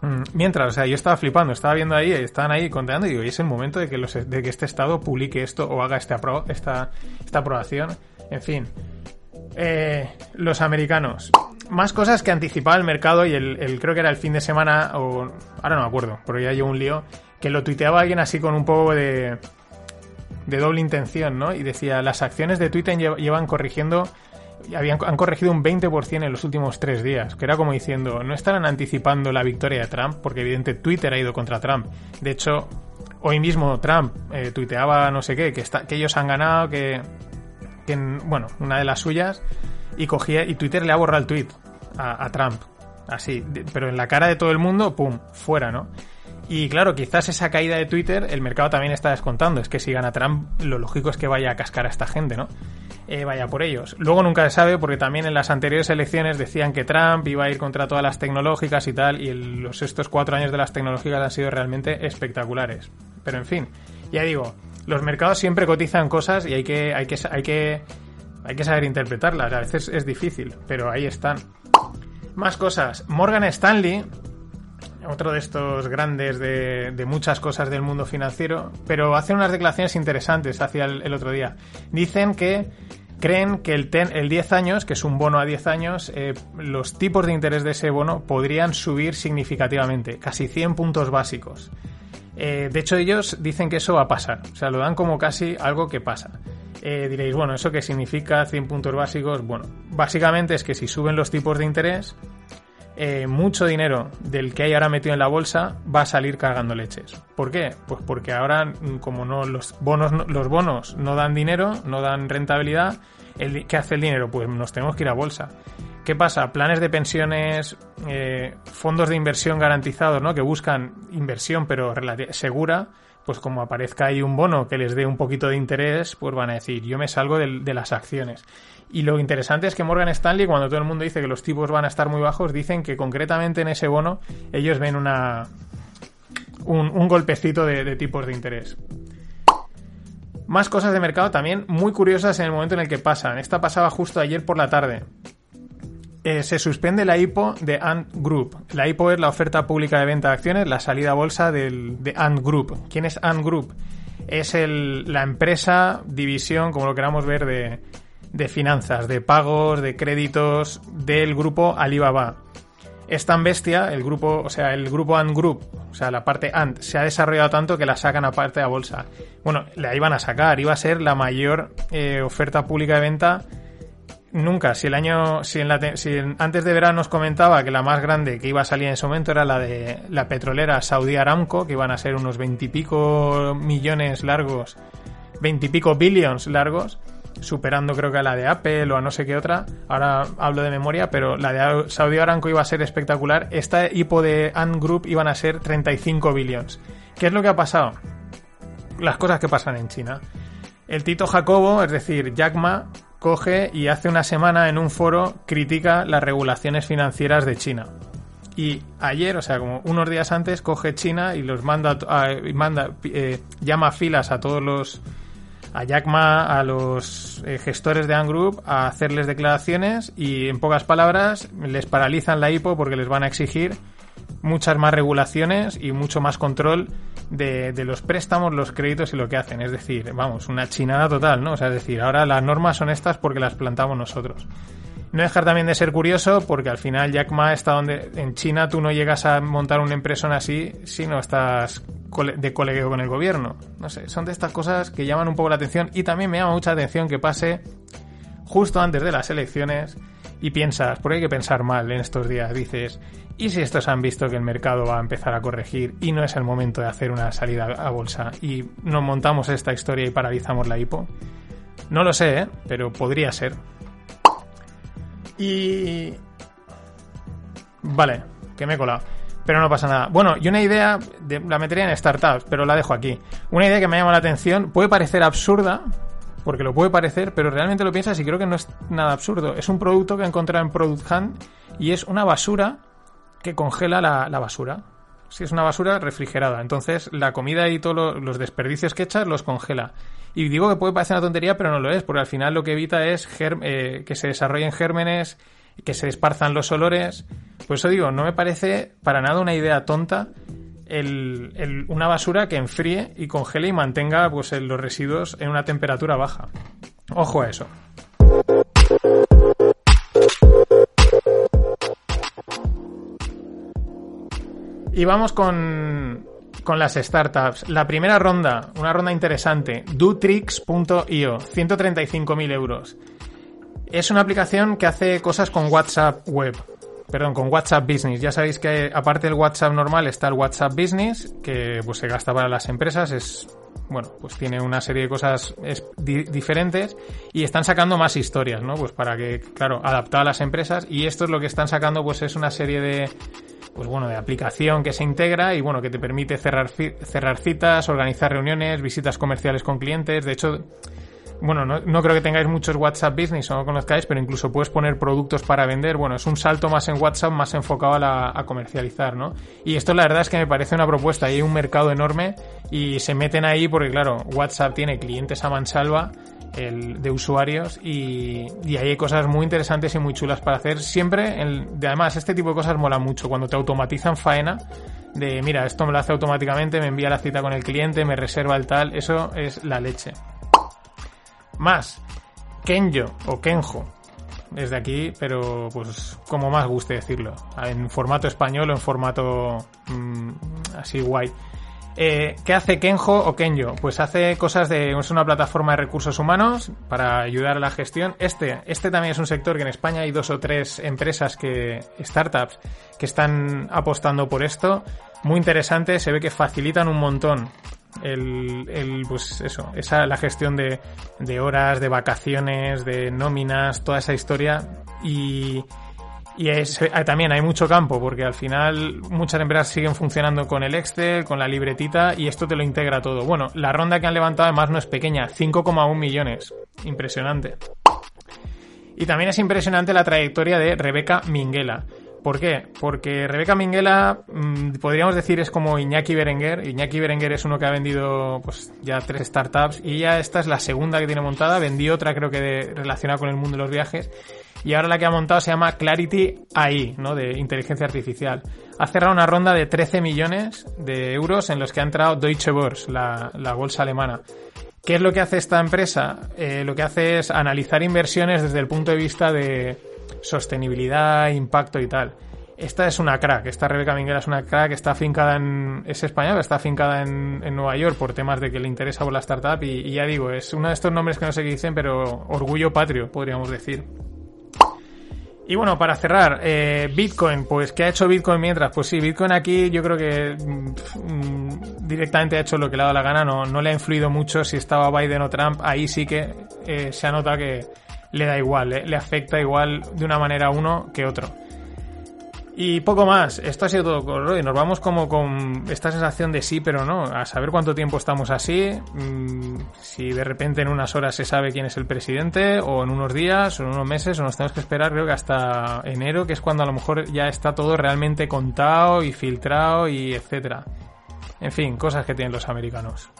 Mm, mientras, o sea, yo estaba flipando, estaba viendo ahí, estaban ahí contando y digo, y es el momento de que, los, de que este Estado publique esto o haga este esta, esta aprobación. En fin, eh, los americanos. Más cosas que anticipaba el mercado y el, creo que era el fin de semana, o ahora no me acuerdo, pero ya llevo un lío, que lo tuiteaba alguien así con un poco de, de doble intención, ¿no? Y decía, las acciones de Twitter llevan corrigiendo habían, han corregido un 20% en los últimos tres días, que era como diciendo, no estarán anticipando la victoria de Trump, porque evidentemente Twitter ha ido contra Trump. De hecho, hoy mismo Trump eh, tuiteaba no sé qué, que, está, que ellos han ganado, que, bueno, una de las suyas, y cogía, y Twitter le ha borrado el tweet a Trump. Así, pero en la cara de todo el mundo, ¡pum!, fuera, ¿no? Y claro, quizás esa caída de Twitter el mercado también está descontando. Es que si gana Trump, lo lógico es que vaya a cascar a esta gente, ¿no? eh, vaya por ellos. Luego nunca se sabe porque también en las anteriores elecciones decían que Trump iba a ir contra todas las tecnológicas y tal, y los estos cuatro años de las tecnológicas han sido realmente espectaculares. Pero en fin, ya digo, los mercados siempre cotizan cosas y hay que, hay que, hay que, hay que saber interpretarlas. A veces es difícil, pero ahí están. Más cosas. Morgan Stanley, otro de estos grandes de, muchas cosas del mundo financiero, pero hacen unas declaraciones interesantes hacia el, otro día. Dicen que creen que el, el 10 años, que es un bono a 10 años, eh, los tipos de interés de ese bono podrían subir significativamente, casi 100 puntos básicos. Eh, de hecho, ellos dicen que eso va a pasar, o sea, lo dan como casi algo que pasa. Eh, diréis, bueno, ¿eso qué significa 100 puntos básicos? Bueno, básicamente es que si suben los tipos de interés, eh, mucho dinero del que hay ahora metido en la bolsa va a salir cargando leches. ¿Por qué? Pues porque ahora, mm, como no los bonos, los bonos no dan dinero, no dan rentabilidad, el, ¿qué hace el dinero? Pues nos tenemos que ir a bolsa. ¿Qué pasa? Planes de pensiones, eh, fondos de inversión garantizados, ¿no? Que buscan inversión pero segura, pues como aparezca ahí un bono que les dé un poquito de interés, pues van a decir, yo me salgo de, las acciones. Y lo interesante es que Morgan Stanley, cuando todo el mundo dice que los tipos van a estar muy bajos, dicen que concretamente en ese bono ellos ven una un, golpecito de, tipos de interés. Más cosas de mercado también muy curiosas en el momento en el que pasan. Esta pasaba justo ayer por la tarde. Eh, se suspende la IPO de Ant Group. La IPO es la oferta pública de venta de acciones, la salida a bolsa del, de Ant Group. ¿Quién es Ant Group? Es la empresa, división, como lo queramos ver, de, de finanzas, de pagos, de créditos del grupo Alibaba. Es tan bestia, el grupo, o sea, el grupo Ant Group, o sea, la parte Ant, se ha desarrollado tanto que la sacan aparte a bolsa. Bueno, la iban a sacar, iba a ser la mayor eh, oferta pública de venta Nunca. Si el año, si, en antes de verano nos comentaba que la más grande que iba a salir en ese momento era la de la petrolera Saudi Aramco, que iban a ser unos veintipico millones largos, veintipico billions largos, superando creo que a la de Apple o a no sé qué otra. Ahora hablo de memoria, pero la de Saudi Aramco iba a ser espectacular. Esta hipo de Ant Group iban a ser 35 billions. ¿Qué es lo que ha pasado? Las cosas que pasan en China. El Tito Jacobo, es decir, Jack Ma, coge y hace una semana en un foro critica las regulaciones financieras de China. Y ayer, o sea, como unos días antes, coge China y los manda, eh, llama filas a todos los, a Jack Ma, a los eh, gestores de Ant Group, a hacerles declaraciones y, en pocas palabras, les paralizan la IPO porque les van a exigir muchas más regulaciones y mucho más control de, los préstamos, los créditos y lo que hacen. Es decir, vamos, una chinada total, ¿no? O sea, es decir, ahora las normas son estas porque las plantamos nosotros. No dejar también de ser curioso porque al final Jack Ma está donde en China tú no llegas a montar una impresión así si no estás de colegio con el gobierno. No sé, son de estas cosas que llaman un poco la atención y también me llama mucha atención que pase justo antes de las elecciones y piensas, porque hay que pensar mal en estos días, dices, ¿y si estos han visto que el mercado va a empezar a corregir y no es el momento de hacer una salida a bolsa y nos montamos esta historia y paralizamos la hipo? No lo sé, ¿eh? pero podría ser. Y... Vale, que me he colado. Pero no pasa nada. Bueno, y una idea, de, la metería en startups, pero la dejo aquí. Una idea que me llama la atención, puede parecer absurda, porque lo puede parecer, pero realmente lo piensas y creo que no es nada absurdo. Es un producto que he encontrado en Product Hunt y es una basura que congela la, basura. Si es una basura refrigerada, entonces la comida y todos los desperdicios que echas los congela. Y digo que puede parecer una tontería, pero no lo es, porque al final lo que evita es eh, que se desarrollen gérmenes, que se esparzan los olores. Por eso digo, no me parece para nada una idea tonta una basura que enfríe y congele y mantenga pues, los residuos en una temperatura baja. Ojo a eso. Y vamos con, con las startups. La primera ronda, una ronda interesante, dotrix.io, 135.000 euros. Es una aplicación que hace cosas con WhatsApp web perdón, con WhatsApp Business. Ya sabéis que aparte del WhatsApp normal está el WhatsApp Business, que pues se gasta para las empresas, es bueno, pues tiene una serie de cosas diferentes y están sacando más historias, ¿no? Pues para que, claro, adaptado a las empresas y esto es lo que están sacando, pues es una serie de, pues bueno, de aplicación que se integra y bueno, que te permite cerrar, cerrar citas, organizar reuniones, visitas comerciales con clientes. De hecho, bueno, no, creo que tengáis muchos WhatsApp Business o no conozcáis, pero incluso puedes poner productos para vender. Bueno, es un salto más en WhatsApp, más enfocado a, comercializar, ¿no? Y esto la verdad es que me parece una propuesta. Hay un mercado enorme y se meten ahí porque, claro, WhatsApp tiene clientes a mansalva el, de usuarios y, y, ahí hay cosas muy interesantes y muy chulas para hacer. Siempre, de, además, este tipo de cosas mola mucho. Cuando te automatizan faena, de mira, esto me lo hace automáticamente, me envía la cita con el cliente, me reserva el tal, eso es la leche. Más, Kenjo o Kenjo, desde aquí, pero pues como más guste decirlo, en formato español o en formato mm, así guay. Eh, ¿Qué hace Kenjo o Kenjo? Pues hace cosas de. Es una plataforma de recursos humanos para ayudar a la gestión. Este, este también es un sector que en España hay dos o tres empresas que. startups que están apostando por esto. Muy interesante, se ve que facilitan un montón el, el, pues eso, esa, la gestión de, de horas, de vacaciones, de nóminas, toda esa historia. Y, y es, eh, también hay mucho campo, porque al final muchas empresas siguen funcionando con el Excel, con la libretita, y esto te lo integra todo. Bueno, la ronda que han levantado además no es pequeña, 5,1 millones. Impresionante. Y también es impresionante la trayectoria de Rebeca Minguela. ¿Por qué? Porque Rebeca Minguela, mm, podríamos decir, es como Iñaki Berenguer. Iñaki Berenguer es uno que ha vendido pues ya tres startups y ya esta es la segunda que tiene montada. Vendió otra creo que relacionada con el mundo de los viajes y ahora la que ha montado se llama Clarity AI, ¿no? De inteligencia artificial. Ha cerrado una ronda de 13 millones de euros en los que ha entrado Deutsche Börse, la, bolsa alemana. ¿Qué es lo que hace esta empresa? Eh, lo que hace es analizar inversiones desde el punto de vista de sostenibilidad, impacto y tal. Esta es una crack, esta Rebeca Minguela es una crack, está afincada en, es española, está afincada en, en, Nueva York por temas de que le interesa por la startup y, y, ya digo, es uno de estos nombres que no sé qué dicen, pero orgullo patrio, podríamos decir. Y bueno, para cerrar, eh, Bitcoin, pues ¿qué ha hecho Bitcoin mientras? Pues sí, Bitcoin aquí yo creo que mm, directamente ha hecho lo que le ha dado la gana, no, no le ha influido mucho si estaba Biden o Trump, ahí sí que eh, se anota que le da igual, eh, le afecta igual de una manera uno que otro. Y poco más, esto ha sido todo con Roy. Nos vamos como con esta sensación de sí, pero no. A saber cuánto tiempo estamos así. Mm, si de repente en unas horas se sabe quién es el presidente, o en unos días, o en unos meses, o nos tenemos que esperar, creo que hasta enero, que es cuando a lo mejor ya está todo realmente contado y filtrado y etcétera. En fin, cosas que tienen los americanos.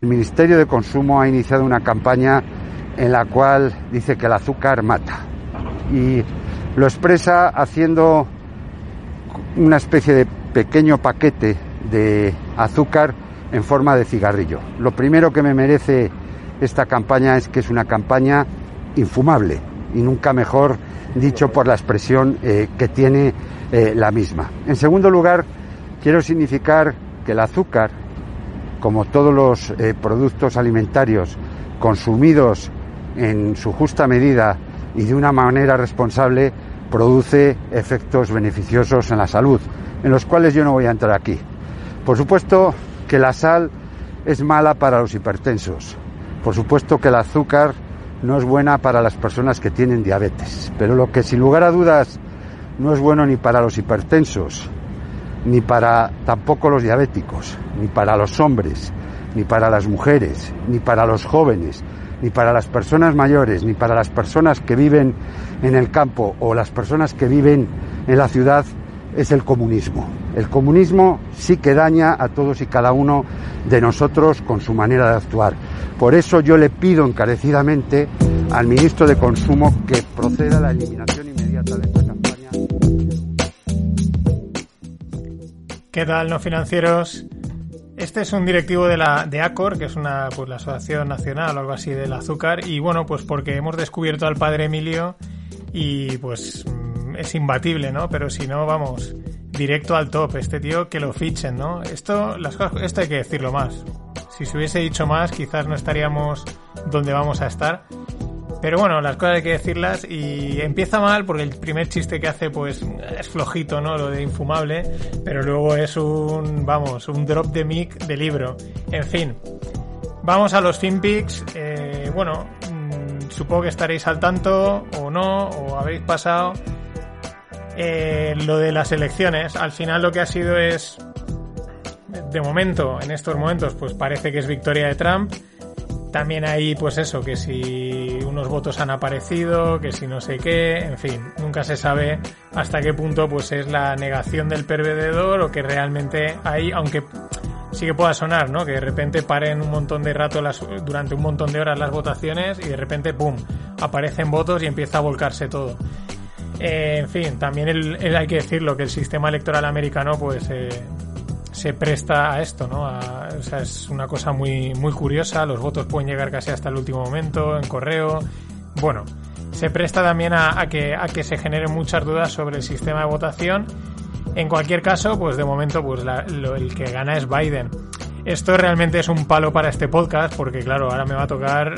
El Ministerio de Consumo ha iniciado una campaña en la cual dice que el azúcar mata. Y lo expresa haciendo una especie de pequeño paquete de azúcar en forma de cigarrillo. Lo primero que me merece esta campaña es que es una campaña infumable y nunca mejor dicho por la expresión eh, que tiene eh, la misma. En segundo lugar, quiero significar que el azúcar, como todos los eh, productos alimentarios consumidos en su justa medida y de una manera responsable produce efectos beneficiosos en la salud, en los cuales yo no voy a entrar aquí. Por supuesto que la sal es mala para los hipertensos. Por supuesto que el azúcar no es buena para las personas que tienen diabetes. Pero lo que sin lugar a dudas no es bueno ni para los hipertensos, ni para tampoco los diabéticos, ni para los hombres, ni para las mujeres, ni para los jóvenes, ni para las personas mayores, ni para las personas que viven en el campo o las personas que viven en la ciudad, es el comunismo. El comunismo sí que daña a todos y cada uno de nosotros con su manera de actuar. Por eso yo le pido encarecidamente al ministro de Consumo que proceda a la eliminación inmediata de esta campaña. ¿Qué tal, no financieros? Este es un directivo de la de ACOR, que es una pues la Asociación Nacional o algo así del azúcar y bueno, pues porque hemos descubierto al padre Emilio y pues mm, es imbatible, ¿no? Pero si no, vamos, directo al top, este tío que lo fichen, ¿no? Esto las cosas esto hay que decirlo más. Si se hubiese dicho más, quizás no estaríamos donde vamos a estar. Pero bueno, las cosas hay que decirlas y empieza mal porque el primer chiste que hace pues es flojito, ¿no? Lo de infumable, pero luego es un, vamos, un drop de mic de libro. En fin, vamos a los FinPix. Eh, bueno, mm, supongo que estaréis al tanto o no, o habéis pasado. Eh, lo de las elecciones, al final lo que ha sido es, de momento, en estos momentos, pues parece que es victoria de Trump También hay, pues eso, que si unos votos han aparecido, que si no sé qué, en fin, nunca se sabe hasta qué punto pues es la negación del perdedor o que realmente hay, aunque sí que pueda sonar, ¿no? Que de repente paren un montón de rato las, durante un montón de horas las votaciones y de repente, ¡pum!, aparecen votos y empieza a volcarse todo. Eh, en fin, también hay que decirlo que el sistema electoral americano, pues, eh, se presta a esto, ¿no? o sea, es una cosa muy, muy curiosa. Los votos pueden llegar casi hasta el último momento, en correo. Bueno, se presta también a, que, a que se generen muchas dudas sobre el sistema de votación. En cualquier caso, pues de momento, pues el que gana es Biden. Esto realmente es un palo para este podcast, porque claro, ahora me va a tocar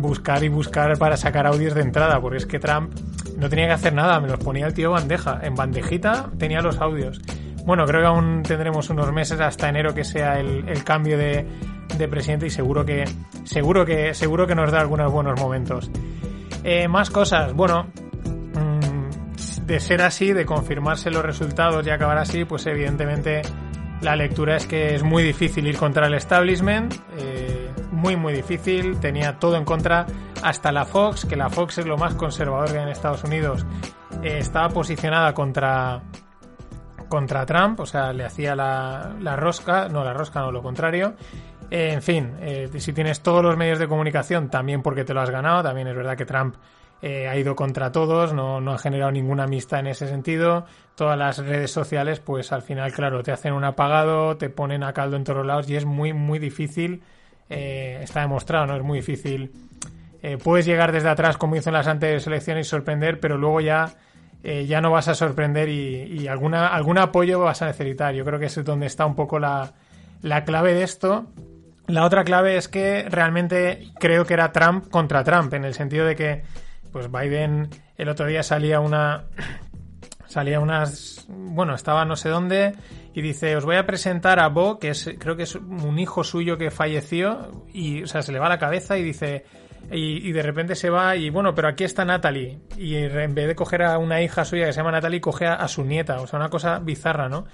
buscar y buscar para sacar audios de entrada, porque es que Trump no tenía que hacer nada, me los ponía el tío bandeja. En bandejita tenía los audios. Bueno, creo que aún tendremos unos meses hasta enero que sea el, cambio de, presidente y seguro que seguro que seguro que nos da algunos buenos momentos. Eh, más cosas, bueno, mm, de ser así, de confirmarse los resultados y acabar así, pues evidentemente la lectura es que es muy difícil ir contra el establishment, eh, muy muy difícil, tenía todo en contra, hasta la Fox, que la Fox es lo más conservador que hay en Estados Unidos, eh, estaba posicionada contra contra Trump, o sea, le hacía la, la rosca, no la rosca, no lo contrario. Eh, en fin, eh, si tienes todos los medios de comunicación, también porque te lo has ganado, también es verdad que Trump eh, ha ido contra todos, no, no, ha generado ninguna amistad en ese sentido. Todas las redes sociales, pues al final, claro, te hacen un apagado, te ponen a caldo en todos lados y es muy, muy difícil, está demostrado, ¿no? Es muy difícil. puedes llegar desde atrás, como hizo en las anteriores elecciones, y sorprender, pero luego ya eh, ya no vas a sorprender y, alguna, algún apoyo vas a necesitar. Yo creo que es donde está un poco la, clave de esto. La otra clave es que realmente creo que era Trump contra Trump, en el sentido de que pues Biden el otro día salía una [CLEARS THROAT] salía unas bueno estaba no sé dónde y dice os voy a presentar a Bo que es creo que es un hijo suyo que falleció y o sea se le va la cabeza y dice y, de repente se va y bueno, pero aquí está Natalie. Y en vez de coger a una hija suya que se llama Natalie, coge a, su nieta. O sea, una cosa bizarra, ¿no?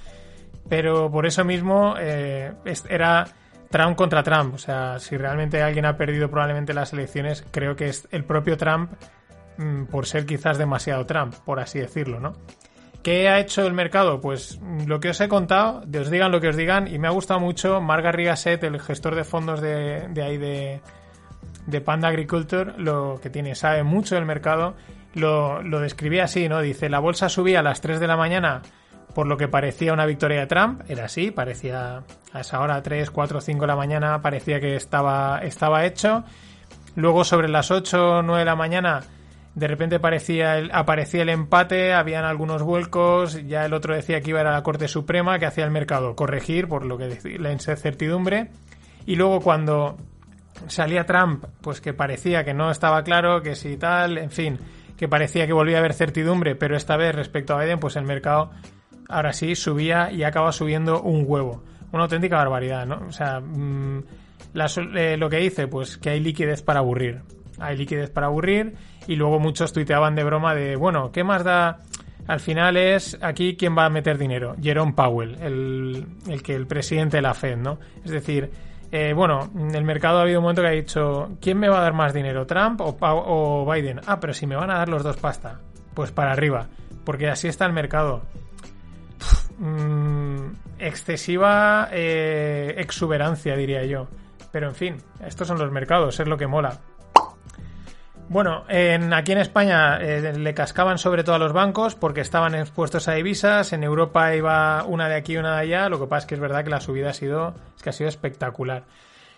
Pero por eso mismo eh, era Trump contra Trump. O sea, si realmente alguien ha perdido probablemente las elecciones, creo que es el propio Trump mm, por ser quizás demasiado Trump, por así decirlo, ¿no? ¿Qué ha hecho el mercado? Pues mm, lo que os he contado, de os digan lo que os digan, y me ha gustado mucho Marga Rigaset, el gestor de fondos de, de ahí de, de Panda Agriculture, lo que tiene, sabe mucho del mercado, lo, lo describía así, ¿no? Dice, la bolsa subía a las 3 de la mañana por lo que parecía una victoria de Trump, era así, parecía a esa hora 3, 4, 5 de la mañana parecía que estaba, estaba hecho. Luego sobre las 8, 9 de la mañana de repente parecía el, aparecía el empate, habían algunos vuelcos, ya el otro decía que iba a, ir a la Corte Suprema, que hacía el mercado corregir por lo que la incertidumbre. Y luego cuando salía Trump, pues que parecía que no estaba claro, que si tal, en fin, que parecía que volvía a haber certidumbre, pero esta vez respecto a Biden, pues el mercado ahora sí subía y acaba subiendo un huevo. Una auténtica barbaridad, ¿no? O sea, mm, eh, lo que dice, pues que hay liquidez para aburrir. Hay liquidez para aburrir y luego muchos tuiteaban de broma de, bueno, ¿qué más da? Al final es aquí quién va a meter dinero. Jerome Powell, el, el que el presidente de la Fed, ¿no? Es decir, eh, bueno, el mercado ha habido un momento que ha dicho, ¿quién me va a dar más dinero, Trump o, Biden? Ah, pero si me van a dar los dos pasta, pues para arriba, porque así está el mercado. Mm, excesiva eh, exuberancia, diría yo. Pero en fin, estos son los mercados, es lo que mola. Bueno, en, aquí en España eh, le cascaban sobre todo a los bancos porque estaban expuestos a divisas. En Europa iba una de aquí y una de allá. Lo que pasa es que es verdad que la subida ha sido, es que ha sido espectacular.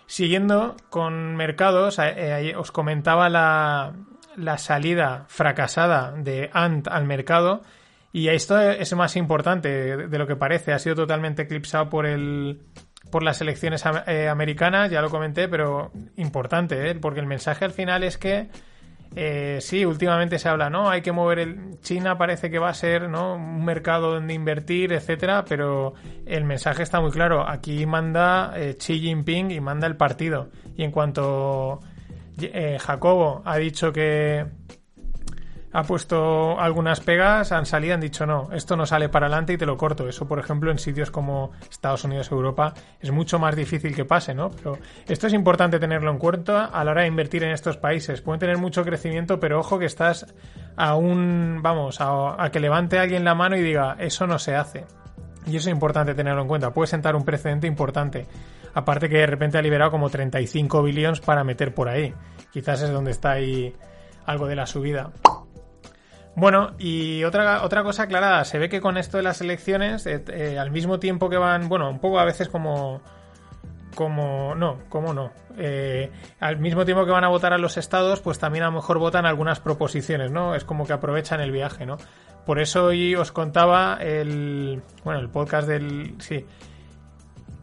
Siguiendo con mercados, eh, eh, os comentaba la, la, salida fracasada de Ant al mercado. Y esto es más importante de lo que parece. Ha sido totalmente eclipsado por el, por las elecciones americanas, ya lo comenté, pero importante, porque el mensaje al final es que eh, sí, últimamente se habla, ¿no? Hay que mover el. China parece que va a ser, ¿no? Un mercado donde invertir, etcétera, pero el mensaje está muy claro. Aquí manda eh, Xi Jinping y manda el partido. Y en cuanto eh, Jacobo ha dicho que. Ha puesto algunas pegas, han salido, han dicho no, esto no sale para adelante y te lo corto. Eso, por ejemplo, en sitios como Estados Unidos, Europa, es mucho más difícil que pase, ¿no? Pero esto es importante tenerlo en cuenta a la hora de invertir en estos países. Pueden tener mucho crecimiento, pero ojo que estás a un, vamos, a, que levante alguien la mano y diga, eso no se hace. Y eso es importante tenerlo en cuenta. Puede sentar un precedente importante. Aparte que de repente ha liberado como 35 billones para meter por ahí. Quizás es donde está ahí algo de la subida. Bueno, y otra, otra cosa aclarada, se ve que con esto de las elecciones, eh, eh, al mismo tiempo que van, bueno, un poco a veces como... Como, no, como no. Eh, al mismo tiempo que van a votar a los estados, pues también a lo mejor votan algunas proposiciones, ¿no? Es como que aprovechan el viaje, ¿no? Por eso hoy os contaba el, bueno, el podcast del, sí,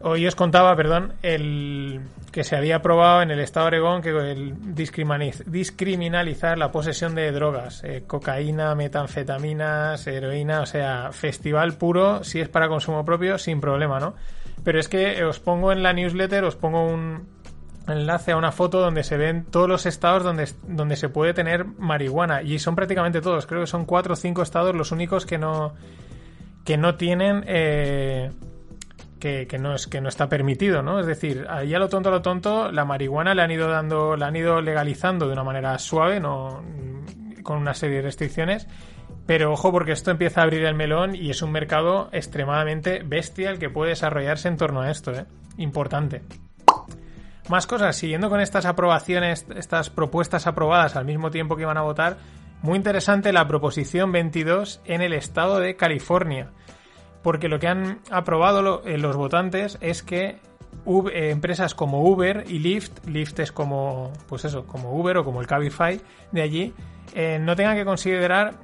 Hoy os contaba, perdón, el que se había aprobado en el estado de Oregón que el discriminalizar la posesión de drogas, eh, cocaína, metanfetaminas, heroína, o sea, festival puro, si es para consumo propio, sin problema, ¿no? Pero es que os pongo en la newsletter, os pongo un enlace a una foto donde se ven todos los estados donde, donde se puede tener marihuana y son prácticamente todos, creo que son cuatro o cinco estados los únicos que no que no tienen eh, que, no es que no está permitido, ¿no? Es decir, ahí a lo tonto a lo tonto, la marihuana le han ido dando, la han ido legalizando de una manera suave, no con una serie de restricciones. Pero ojo, porque esto empieza a abrir el melón y es un mercado extremadamente bestial que puede desarrollarse en torno a esto, ¿eh? Importante. Más cosas, siguiendo con estas aprobaciones, estas propuestas aprobadas al mismo tiempo que iban a votar, muy interesante la proposición 22 en el estado de California porque lo que han aprobado eh, los votantes es que eh, empresas como Uber y Lyft, Lyft es como, pues eso, como Uber o como el Cabify de allí, eh, no tengan que considerar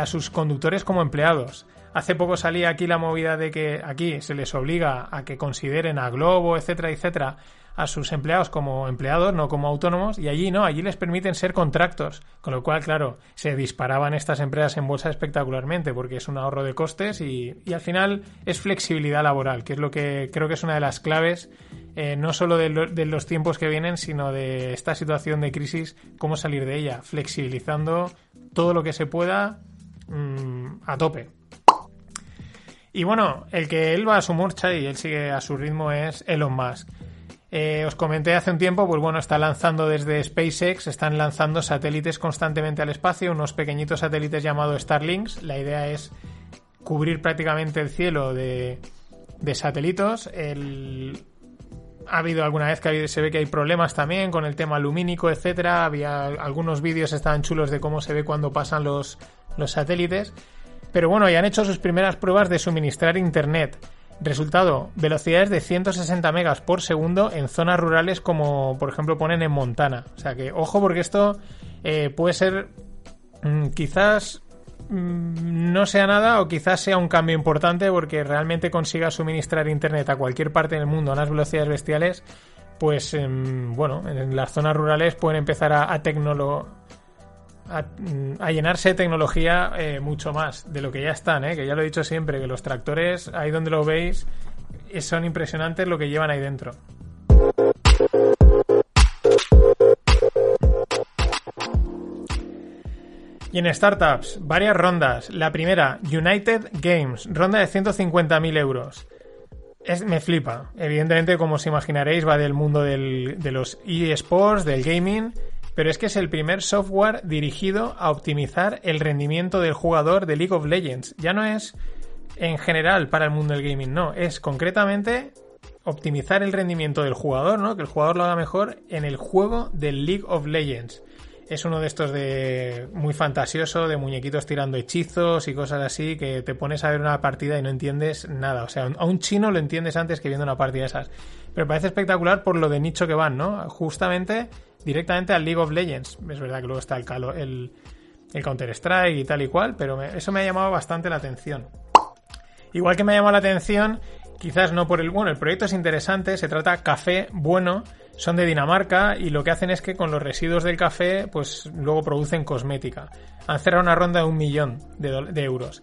a sus conductores como empleados. Hace poco salía aquí la movida de que aquí se les obliga a que consideren a Globo, etcétera, etcétera, a sus empleados como empleados, no como autónomos, y allí no, allí les permiten ser contractos, con lo cual, claro, se disparaban estas empresas en bolsa espectacularmente porque es un ahorro de costes y, al final es flexibilidad laboral, que es lo que creo que es una de las claves, eh, no solo de, los tiempos que vienen, sino de esta situación de crisis, cómo salir de ella, flexibilizando todo lo que se pueda mm, a tope. Y bueno, el que él va a su marcha y él sigue a su ritmo es Elon Musk. Eh, os comenté hace un tiempo, pues bueno, está lanzando desde SpaceX, están lanzando satélites constantemente al espacio, unos pequeñitos satélites llamados Starlinks. La idea es cubrir prácticamente el cielo de, de satélitos. Ha habido alguna vez que se ve que hay problemas también con el tema lumínico, etcétera. Había algunos vídeos estaban chulos de cómo se ve cuando pasan los, los satélites. Pero bueno, ya han hecho sus primeras pruebas de suministrar internet. Resultado, velocidades de 160 megas por segundo en zonas rurales como por ejemplo ponen en Montana. O sea que ojo porque esto eh, puede ser mm, quizás mm, no sea nada o quizás sea un cambio importante porque realmente consiga suministrar internet a cualquier parte del mundo a unas velocidades bestiales. Pues em, bueno, en las zonas rurales pueden empezar a, a a, llenarse de tecnología eh, mucho más de lo que ya están, ¿eh? que ya lo he dicho siempre, que los tractores, ahí donde lo veis, eh, son impresionantes lo que llevan ahí dentro. Y en startups, varias rondas. La primera, United Games, ronda de 150.000 euros. Es, me flipa. Evidentemente, como os imaginaréis, va del mundo del, de los eSports, del gaming pero es que es el primer software dirigido a optimizar el rendimiento del jugador de League of Legends. Ya no es en general para el mundo del gaming, no, es concretamente optimizar el rendimiento del jugador, ¿no? Que el jugador lo haga mejor en el juego de League of Legends. Es uno de estos de muy fantasioso, de muñequitos tirando hechizos y cosas así, que te pones a ver una partida y no entiendes nada. O sea, a un chino lo entiendes antes que viendo una partida de esas. Pero parece espectacular por lo de nicho que van, ¿no? Justamente directamente al League of Legends. Es verdad que luego está el, Counter-Strike y tal y cual, pero eso me ha llamado bastante la atención. Igual que me ha llamado la atención, quizás no por el... Bueno, el proyecto es interesante, se trata café bueno, son de Dinamarca y lo que hacen es que con los residuos del café, pues luego producen cosmética. Han cerrado una ronda de un millón de, euros.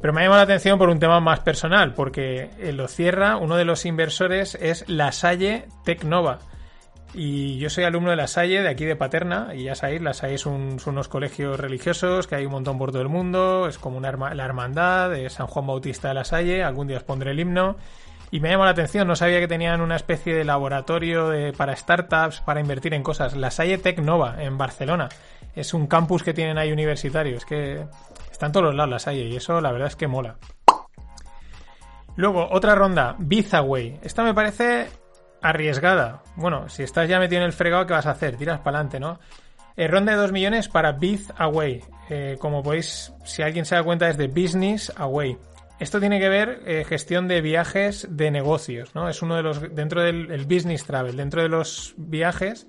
Pero me ha llamado la atención por un tema más personal, porque lo cierra uno de los inversores es La Salle Tecnova Y yo soy alumno de la Salle, de aquí de Paterna, y ya sabéis, la Salle son unos colegios religiosos que hay un montón por todo el mundo, es como una la hermandad de San Juan Bautista de la Salle, algún día os pondré el himno. Y me llamó la atención, no sabía que tenían una especie de laboratorio de, para startups, para invertir en cosas. La Salle Tech Nova, en Barcelona. Es un campus que tienen ahí universitario. Es que están todos los lados la Salle, y eso la verdad es que mola. Luego, otra ronda, Bizaway. Esta me parece arriesgada. Bueno, si estás ya metido en el fregado, ¿qué vas a hacer? Tiras para adelante, ¿no? Eh, ronda de 2 millones para Biz Away. Eh, como podéis, si alguien se da cuenta, es de Business Away. Esto tiene que ver eh, gestión de viajes de negocios, ¿no? Es uno de los dentro del business travel, dentro de los viajes,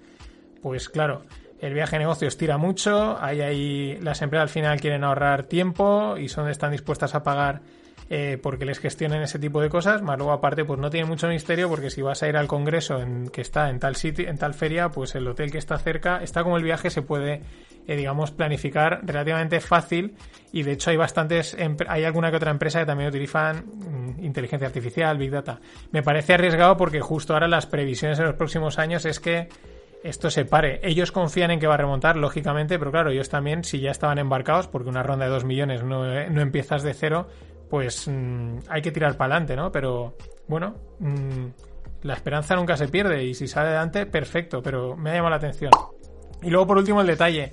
pues claro, el viaje de negocios tira mucho, ahí, ahí las empresas al final quieren ahorrar tiempo y son están dispuestas a pagar eh, porque les gestionen ese tipo de cosas, más luego aparte pues no tiene mucho misterio porque si vas a ir al congreso en, que está en tal sitio, en tal feria, pues el hotel que está cerca, está como el viaje se puede eh, digamos planificar relativamente fácil y de hecho hay bastantes hay alguna que otra empresa que también utilizan mm, inteligencia artificial, big data. Me parece arriesgado porque justo ahora las previsiones en los próximos años es que esto se pare. Ellos confían en que va a remontar, lógicamente, pero claro, ellos también, si ya estaban embarcados, porque una ronda de 2 millones no, eh, no empiezas de cero, pues mm, hay que tirar para adelante, ¿no? Pero bueno, mm, la esperanza nunca se pierde y si sale adelante, perfecto, pero me ha llamado la atención. Y luego por último el detalle,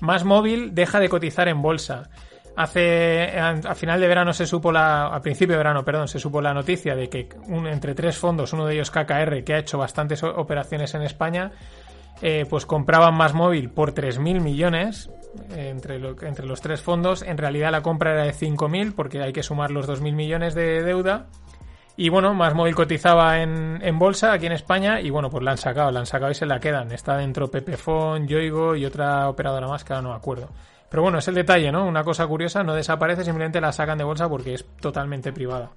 más móvil deja de cotizar en bolsa. Hace a, final de verano se supo la a principio de verano, perdón, se supo la noticia de que entre tres fondos, uno de ellos KKR, que ha hecho bastantes operaciones en España, eh, pues compraban más móvil por 3.000 millones entre, entre los tres fondos. En realidad la compra era de 5.000 porque hay que sumar los 2.000 millones de deuda. Y bueno, más móvil cotizaba en, en, bolsa aquí en España y bueno, pues la han sacado, la han sacado y se la quedan. Está dentro Pepefon, Yoigo y otra operadora más que ahora no me acuerdo. Pero bueno, es el detalle, ¿no? Una cosa curiosa, no desaparece, simplemente la sacan de bolsa porque es totalmente privada.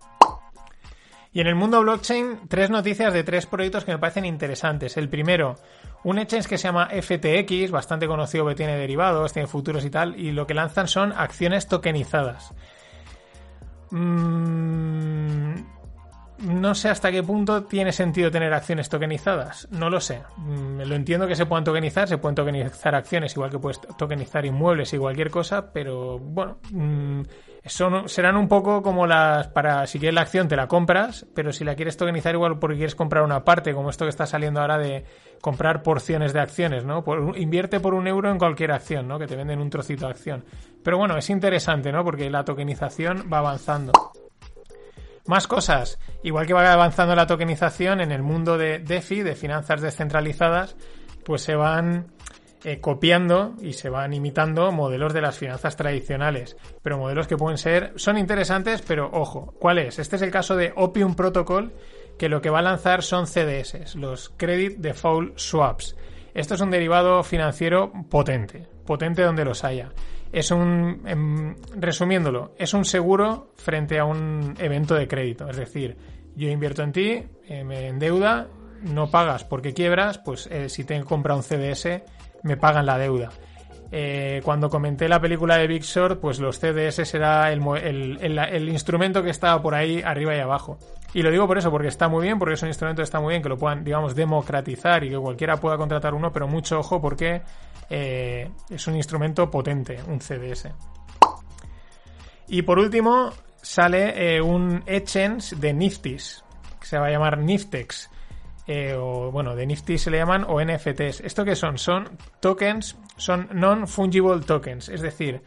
Y en el mundo blockchain, tres noticias de tres proyectos que me parecen interesantes. El primero, un exchange que se llama FTX, bastante conocido que tiene derivados, tiene futuros y tal, y lo que lanzan son acciones tokenizadas. Mmm no sé hasta qué punto tiene sentido tener acciones tokenizadas. No lo sé. Mm, lo entiendo que se puedan tokenizar, se pueden tokenizar acciones igual que puedes tokenizar inmuebles y cualquier cosa, pero bueno, mm, son, serán un poco como las para si quieres la acción te la compras, pero si la quieres tokenizar igual porque quieres comprar una parte, como esto que está saliendo ahora de comprar porciones de acciones, ¿no? invierte por un euro en cualquier acción, ¿no? Que te venden un trocito de acción. Pero bueno, es interesante, ¿no? Porque la tokenización va avanzando. Más cosas. Igual que va avanzando la tokenización en el mundo de DeFi, de finanzas descentralizadas, pues se van eh, copiando y se van imitando modelos de las finanzas tradicionales. Pero modelos que pueden ser, son interesantes, pero ojo, ¿cuál es? Este es el caso de Opium Protocol, que lo que va a lanzar son CDS, los Credit Default Swaps. Esto es un derivado financiero potente, potente donde los haya es un, em, resumiéndolo, es un seguro frente a un evento de crédito. Es decir, yo invierto en ti, eh, me endeuda, no pagas porque quiebras, pues eh, si te compra un CDS, me pagan la deuda. Eh, cuando comenté la película de Big Short, pues los CDS el, el, instrumento que estaba por ahí arriba y abajo. Y lo digo por eso, porque está muy bien, porque es un instrumento que está muy bien, que lo puedan, digamos, democratizar y que cualquiera pueda contratar uno, pero mucho ojo porque eh, es un instrumento potente, un CDS. Y por último, sale eh, un exchange de Niftis, que se va a llamar Niftex. Eh, o bueno, de Nifty se le llaman o NFTs. ¿Esto qué son? Son tokens, son non-fungible tokens, es decir,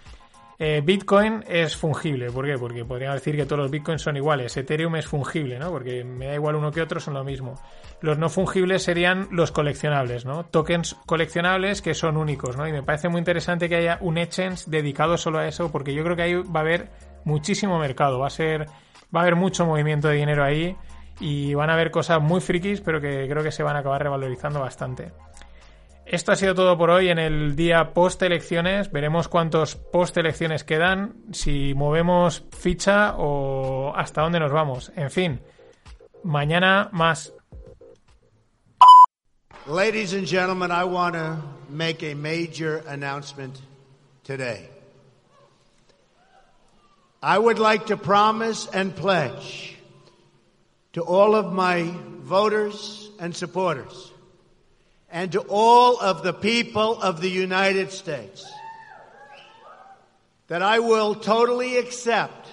eh, Bitcoin es fungible. ¿Por qué? Porque podríamos decir que todos los Bitcoins son iguales. Ethereum es fungible, ¿no? Porque me da igual uno que otro, son lo mismo. Los no fungibles serían los coleccionables, ¿no? Tokens coleccionables que son únicos, ¿no? Y me parece muy interesante que haya un exchange dedicado solo a eso, porque yo creo que ahí va a haber muchísimo mercado. Va a ser, va a haber mucho movimiento de dinero ahí y van a haber cosas muy frikis, pero que creo que se van a acabar revalorizando bastante. Esto ha sido todo por hoy en el día post elecciones. Veremos cuántos post elecciones quedan, si movemos ficha o hasta dónde nos vamos. En fin, mañana más. Ladies and gentlemen, I want to make a major announcement today. I would like to promise and pledge to all of my voters and supporters and to all of the people of the United States that I will totally accept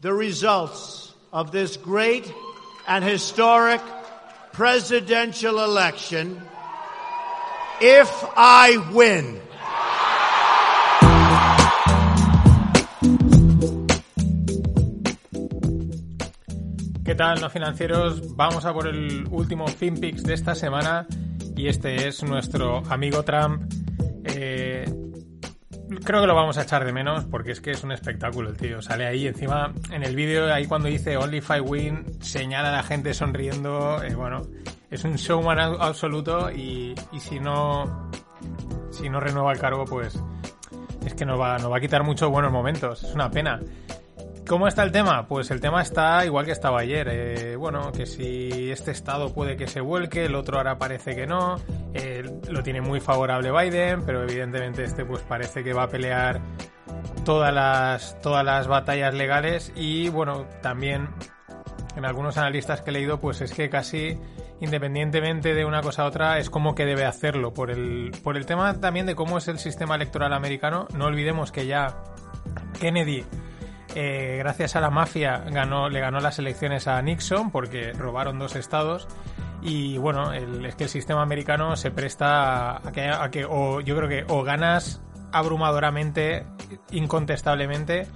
the results of this great and historic presidential election if I win. ¿Qué tal, no financieros? Vamos a por el último FinPix de esta semana y este es nuestro amigo Trump. Eh, creo que lo vamos a echar de menos porque es que es un espectáculo el tío. Sale ahí encima en el vídeo, ahí cuando dice Only Five Win, señala a la gente sonriendo. Eh, bueno, es un showman absoluto y, y, si no si no renueva el cargo, pues es que nos va, nos va a quitar muchos buenos momentos. Es una pena. ¿Cómo está el tema? Pues el tema está igual que estaba ayer. Eh, bueno, que si este estado puede que se vuelque, el otro ahora parece que no. Lo tiene muy favorable Biden, pero evidentemente este pues parece que va a pelear todas las, todas las batallas legales. Y bueno, también en algunos analistas que he leído, pues es que casi independientemente de una cosa a otra, es como que debe hacerlo. Por el, por el tema también de cómo es el sistema electoral americano, no olvidemos que ya Kennedy eh, gracias a la mafia ganó, le ganó las elecciones a Nixon porque robaron dos estados. Y bueno, es que el sistema americano se presta a que, o yo creo que o ganas abrumadoramente, incontestablemente,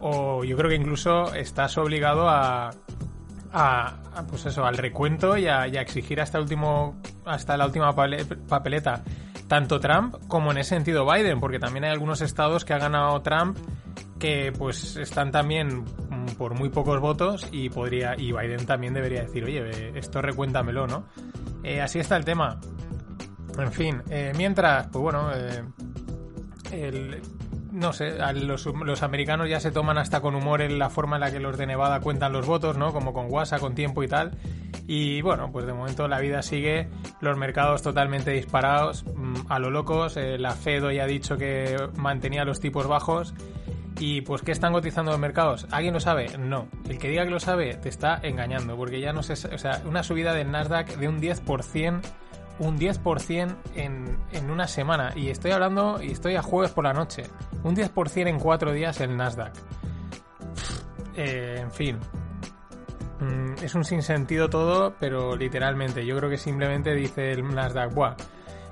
o yo creo que incluso estás obligado a, a, pues eso, al recuento y a, y a, exigir hasta último, hasta la última papeleta, tanto Trump como en ese sentido Biden, porque también hay algunos estados que ha ganado Trump que pues están también por muy pocos votos y podría y Biden también debería decir, oye, esto recuéntamelo, ¿no? Eh, así está el tema. En fin, eh, mientras, pues bueno, eh, no sé, los, los, americanos ya se toman hasta con humor en la forma en la que los de Nevada cuentan los votos, ¿no? Como con WhatsApp, con tiempo y tal. Y bueno, pues de momento la vida sigue, los mercados totalmente disparados, mm, a lo locos. la Fed hoy ha dicho que mantenía los tipos bajos ¿Y pues qué están cotizando los mercados? ¿Alguien lo sabe? No. El que diga que lo sabe te está engañando, porque ya no sé, o sea, una subida del Nasdaq de un 10%, un 10% en, en una semana. Y estoy hablando, y estoy a jueves por la noche. Un 10% en cuatro días el Nasdaq. Eh, en fin. Mm, es un sinsentido todo, pero literalmente. Yo creo que simplemente dice el Nasdaq, buah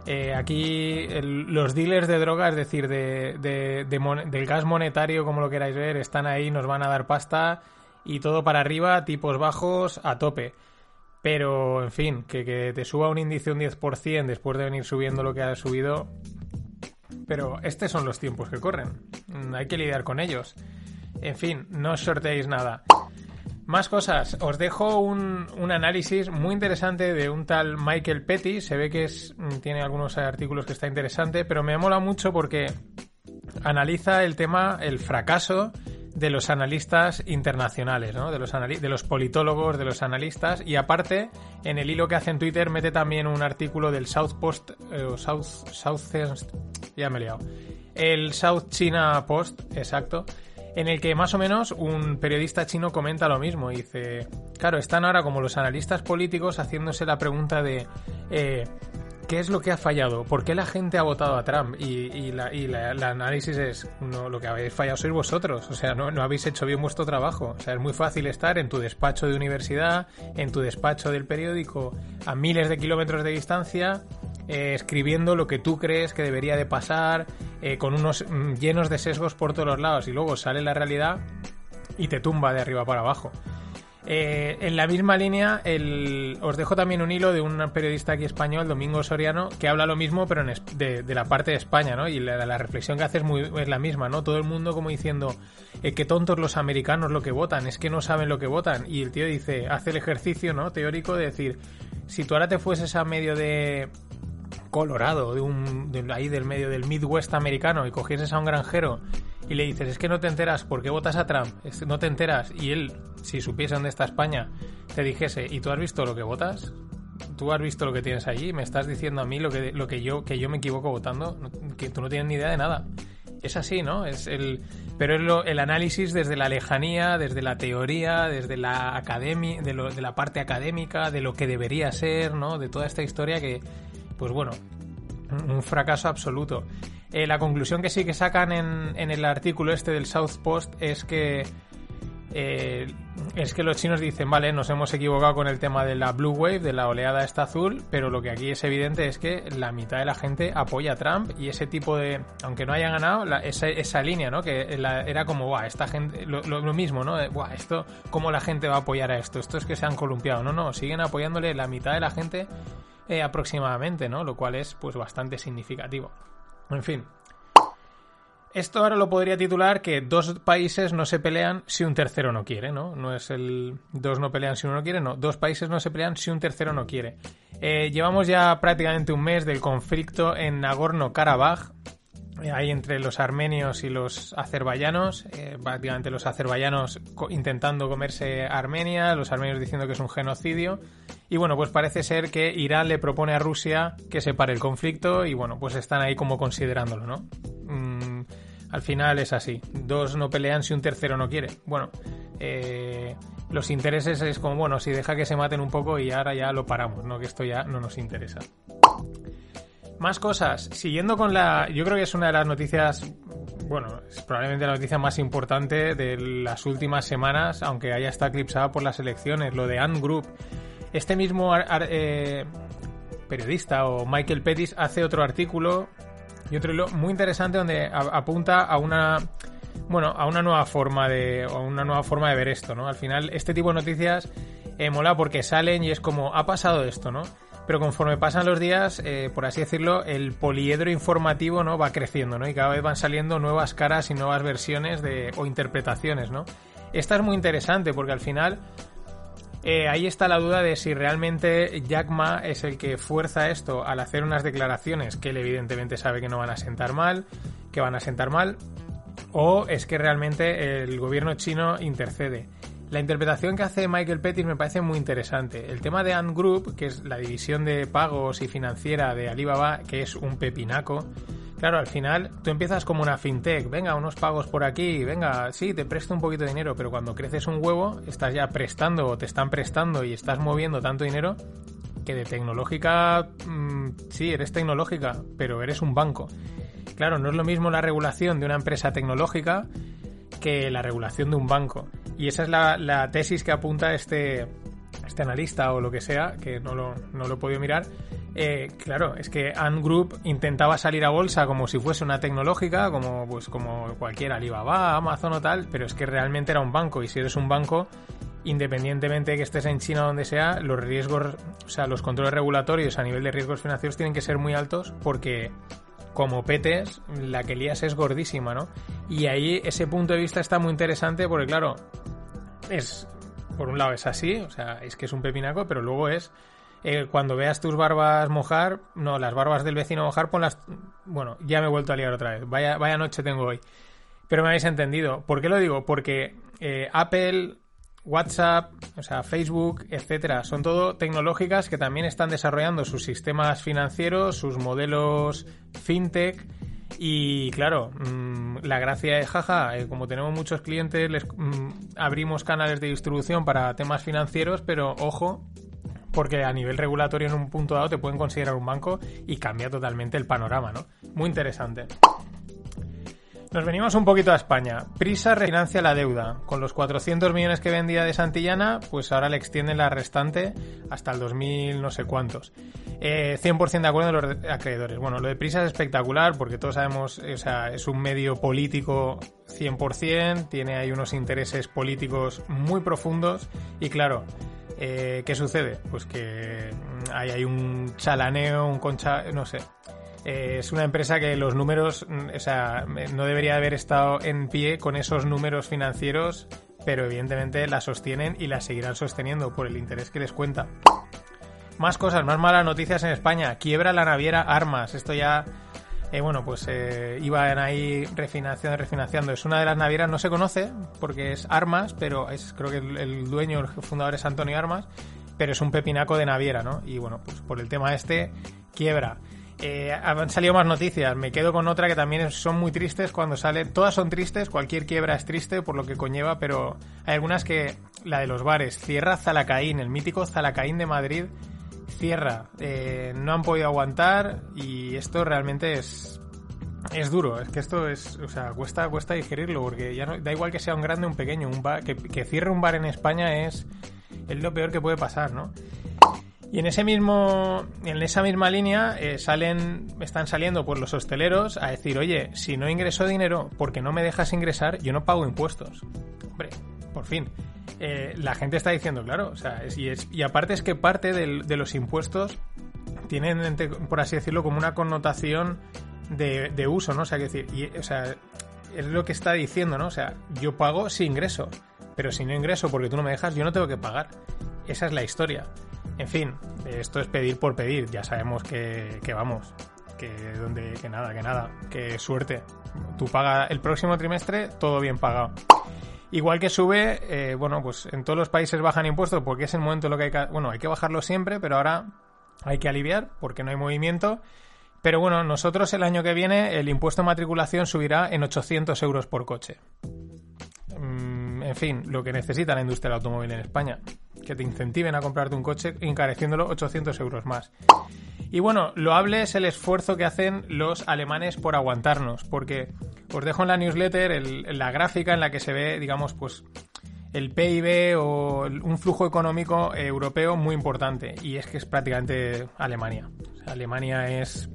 eh, aquí los dealers de droga, es decir, de, del gas monetario, como lo queráis ver, están ahí, nos van a dar pasta y todo para arriba, tipos bajos a tope. Pero, en fin, que, que te suba un índice un 10% después de venir subiendo lo que ha subido. Pero estos son los tiempos que corren. Mm, hay que lidiar con ellos. En fin, no os sorteéis nada. Más cosas. Os dejo un, análisis muy interesante de un tal Michael Petty. Se ve que es, mm, tiene algunos artículos que está interesante, pero me mola mucho porque analiza el tema, el fracaso de los analistas internacionales, ¿no? de, los de los politólogos, de los analistas, y aparte, en el hilo que hace en Twitter, mete también un artículo del South Post, eh, South, South, ya me he liado, el South China Post, exacto, en el que más o menos un periodista chino comenta lo mismo. Dice, claro, están ahora como los analistas políticos haciéndose la pregunta de eh, ¿qué es lo que ha fallado? ¿Por qué la gente ha votado a Trump? Y, la, y la, análisis es, lo que habéis fallado sois vosotros, o sea, no, no habéis hecho bien vuestro trabajo. O sea, es muy fácil estar en tu despacho de universidad, en tu despacho del periódico, a miles de kilómetros de distancia eh, escribiendo lo que tú crees que debería de pasar, eh, con unos mm, llenos de sesgos por todos los lados, y luego sale la realidad y te tumba de arriba para abajo. Eh, en la misma línea, os dejo también un hilo de un periodista aquí español, Domingo Soriano, que habla lo mismo, pero de, la parte de España, ¿no? Y la, reflexión que hace es, muy, es la misma, ¿no? Todo el mundo como diciendo, eh, qué tontos los americanos lo que votan, es que no saben lo que votan. Y el tío dice, hace el ejercicio, ¿no? Teórico de decir, si tú ahora te fueses a medio de, Colorado, de un, ahí del medio del Midwest americano, y cogieses a un granjero y le dices, es que no te enteras, ¿por qué votas a Trump? no te enteras, y él, si supiese dónde está España, te dijese, ¿y tú has visto lo que votas? ¿Tú has visto lo que tienes allí? ¿Me estás diciendo a mí lo que, lo que, yo, que yo me equivoco votando? Que tú no tienes ni idea de nada. Es así, ¿no? Es el, pero es el análisis desde la lejanía, desde la teoría, desde la academia, de la parte académica, de lo que debería ser, ¿no? De toda esta historia que, pues bueno, un fracaso absoluto. Eh, la conclusión que sí que sacan en, el artículo este del South Post es que eh, es que los chinos dicen, vale, nos hemos equivocado con el tema de la Blue Wave, de la oleada esta azul, pero lo que aquí es evidente es que la mitad de la gente apoya a Trump y ese tipo de, aunque no haya ganado, esa, línea, ¿no? Que era como, guau, esta gente, lo, mismo, ¿no? Guau, esto, ¿cómo la gente va a apoyar a esto? Esto es que se han columpiado, no, no, siguen apoyándole la mitad de la gente eh, aproximadamente, ¿no? Lo cual es pues bastante significativo. En fin. Esto ahora lo podría titular que dos países no se pelean si un tercero no quiere, ¿no? No es el dos no pelean si uno no quiere, no. Dos países no se pelean si un tercero no quiere. Eh, llevamos ya prácticamente un mes del conflicto en Nagorno-Karabaj, hay entre los armenios y los azerbaiyanos, eh, prácticamente los azerbaiyanos intentando comerse Armenia, los armenios diciendo que es un genocidio. Y bueno, pues parece ser que Irán le propone a Rusia que se pare el conflicto y bueno, pues están ahí como considerándolo, ¿no? Mm, al final es así, dos no pelean si un tercero no quiere. Bueno, eh, los intereses es como, bueno, si deja que se maten un poco y ahora ya lo paramos, ¿no? Que esto ya no nos interesa. Más cosas. Siguiendo con la. Yo creo que es una de las noticias. Bueno, es probablemente la noticia más importante de las últimas semanas, aunque haya estado eclipsada por las elecciones. Lo de Ant Group. Este mismo eh, periodista o Michael Pettis hace otro artículo y otro muy interesante donde apunta a una bueno a una nueva forma de a una nueva forma de ver esto no al final este tipo de noticias eh, mola porque salen y es como ha pasado esto no pero conforme pasan los días, eh, por así decirlo, el poliedro informativo ¿no? va creciendo, ¿no? Y cada vez van saliendo nuevas caras y nuevas versiones de, o interpretaciones, ¿no? Esta es muy interesante porque al final eh, ahí está la duda de si realmente Jack Ma es el que fuerza esto al hacer unas declaraciones que él evidentemente sabe que no van a sentar mal, que van a sentar mal, o es que realmente el gobierno chino intercede. La interpretación que hace Michael Pettis me parece muy interesante. El tema de Ant Group, que es la división de pagos y financiera de Alibaba, que es un pepinaco. Claro, al final tú empiezas como una fintech, venga, unos pagos por aquí, venga, sí, te presto un poquito de dinero, pero cuando creces un huevo, estás ya prestando o te están prestando y estás moviendo tanto dinero que de tecnológica, mmm, sí, eres tecnológica, pero eres un banco. Claro, no es lo mismo la regulación de una empresa tecnológica que la regulación de un banco. Y esa es la, tesis que apunta este, este analista o lo que sea, que no lo, no lo he podido mirar. Eh, claro, es que Ant Group intentaba salir a bolsa como si fuese una tecnológica, como, pues, como cualquier Alibaba, Amazon o tal, pero es que realmente era un banco. Y si eres un banco, independientemente de que estés en China o donde sea, los riesgos, o sea, los controles regulatorios a nivel de riesgos financieros tienen que ser muy altos porque como petes, la que lías es gordísima, ¿no? Y ahí ese punto de vista está muy interesante porque, claro, es, por un lado es así, o sea, es que es un pepinaco, pero luego es, eh, cuando veas tus barbas mojar, no, las barbas del vecino mojar, las bueno, ya me he vuelto a liar otra vez, vaya, vaya noche tengo hoy. Pero me habéis entendido. ¿Por qué lo digo? Porque eh, Apple WhatsApp, o sea, Facebook, etcétera, son todo tecnológicas que también están desarrollando sus sistemas financieros, sus modelos fintech. Y claro, mm, la gracia es, jaja, eh, como tenemos muchos clientes, les mm, abrimos canales de distribución para temas financieros, pero ojo, porque a nivel regulatorio en un punto dado te pueden considerar un banco y cambia totalmente el panorama, ¿no? Muy interesante. Nos venimos un poquito a España. Prisa refinancia la deuda. Con los 400 millones que vendía de Santillana, pues ahora le extienden la restante hasta el 2000 no sé cuántos. 100% eh, de acuerdo de los acreedores. Bueno, lo de Prisa es espectacular porque todos sabemos, o sea, es un medio político 100%, tiene ahí unos intereses políticos muy profundos y claro, eh, ¿qué sucede? Pues que hay, hay un chalaneo, un concha, no sé, eh, es una empresa que los números, mm, o sea, no debería haber estado en pie con esos números financieros, pero evidentemente la sostienen y la seguirán sosteniendo por el interés que les cuenta. Más cosas, más malas noticias en España. Quiebra la naviera Armas. Esto ya, eh, bueno, pues eh, iban ahí refinanciando, refinanciando. Es una de las navieras, no se conoce porque es Armas, pero es, creo que el, el dueño, el fundador es Antonio Armas, pero es un pepinaco de naviera, ¿no? Y bueno, pues por el tema este, quiebra. Eh, han salido más noticias. Me quedo con otra que también son muy tristes cuando sale. Todas son tristes, cualquier quiebra es triste por lo que conlleva, pero hay algunas que. La de los bares. Cierra Zalacaín, el mítico Zalacaín de Madrid. cierra. Eh, no han podido aguantar y esto realmente es es duro, es que esto es, o sea, cuesta, cuesta digerirlo, porque ya no, da igual que sea un grande o un pequeño, un bar, que, que cierre un bar en España es, es lo peor que puede pasar, ¿no? Y en ese mismo, en esa misma línea eh, salen, están saliendo pues los hosteleros a decir, oye, si no ingreso dinero porque no me dejas ingresar, yo no pago impuestos. Hombre, por fin. Eh, la gente está diciendo, claro, o sea, y, es, y aparte es que parte de los impuestos tienen, por así decirlo, como una connotación de, de uso, ¿no? O sea, que decir, y, o sea, es lo que está diciendo, ¿no? O sea, yo pago si ingreso, pero si no ingreso porque tú no me dejas, yo no tengo que pagar. Esa es la historia. En fin, esto es pedir por pedir, ya sabemos que, vamos, que donde, que nada, que nada, que suerte. Tú pagas el próximo trimestre, todo bien pagado. Igual que sube, eh, bueno, pues en todos los países bajan impuestos porque es el momento en lo que hay que, bueno, hay que bajarlo siempre, pero ahora hay que aliviar porque no hay movimiento. Pero bueno, nosotros el año que viene el impuesto de matriculación subirá en 800 euros por coche. En fin, lo que necesita la industria del automóvil en España. Que te incentiven a comprarte un coche encareciéndolo 800 euros más. Y bueno, loable es el esfuerzo que hacen los alemanes por aguantarnos, porque os dejo en la newsletter la gráfica en la que se ve, digamos, pues el PIB o un flujo económico europeo muy importante, y es que es prácticamente Alemania. Alemania es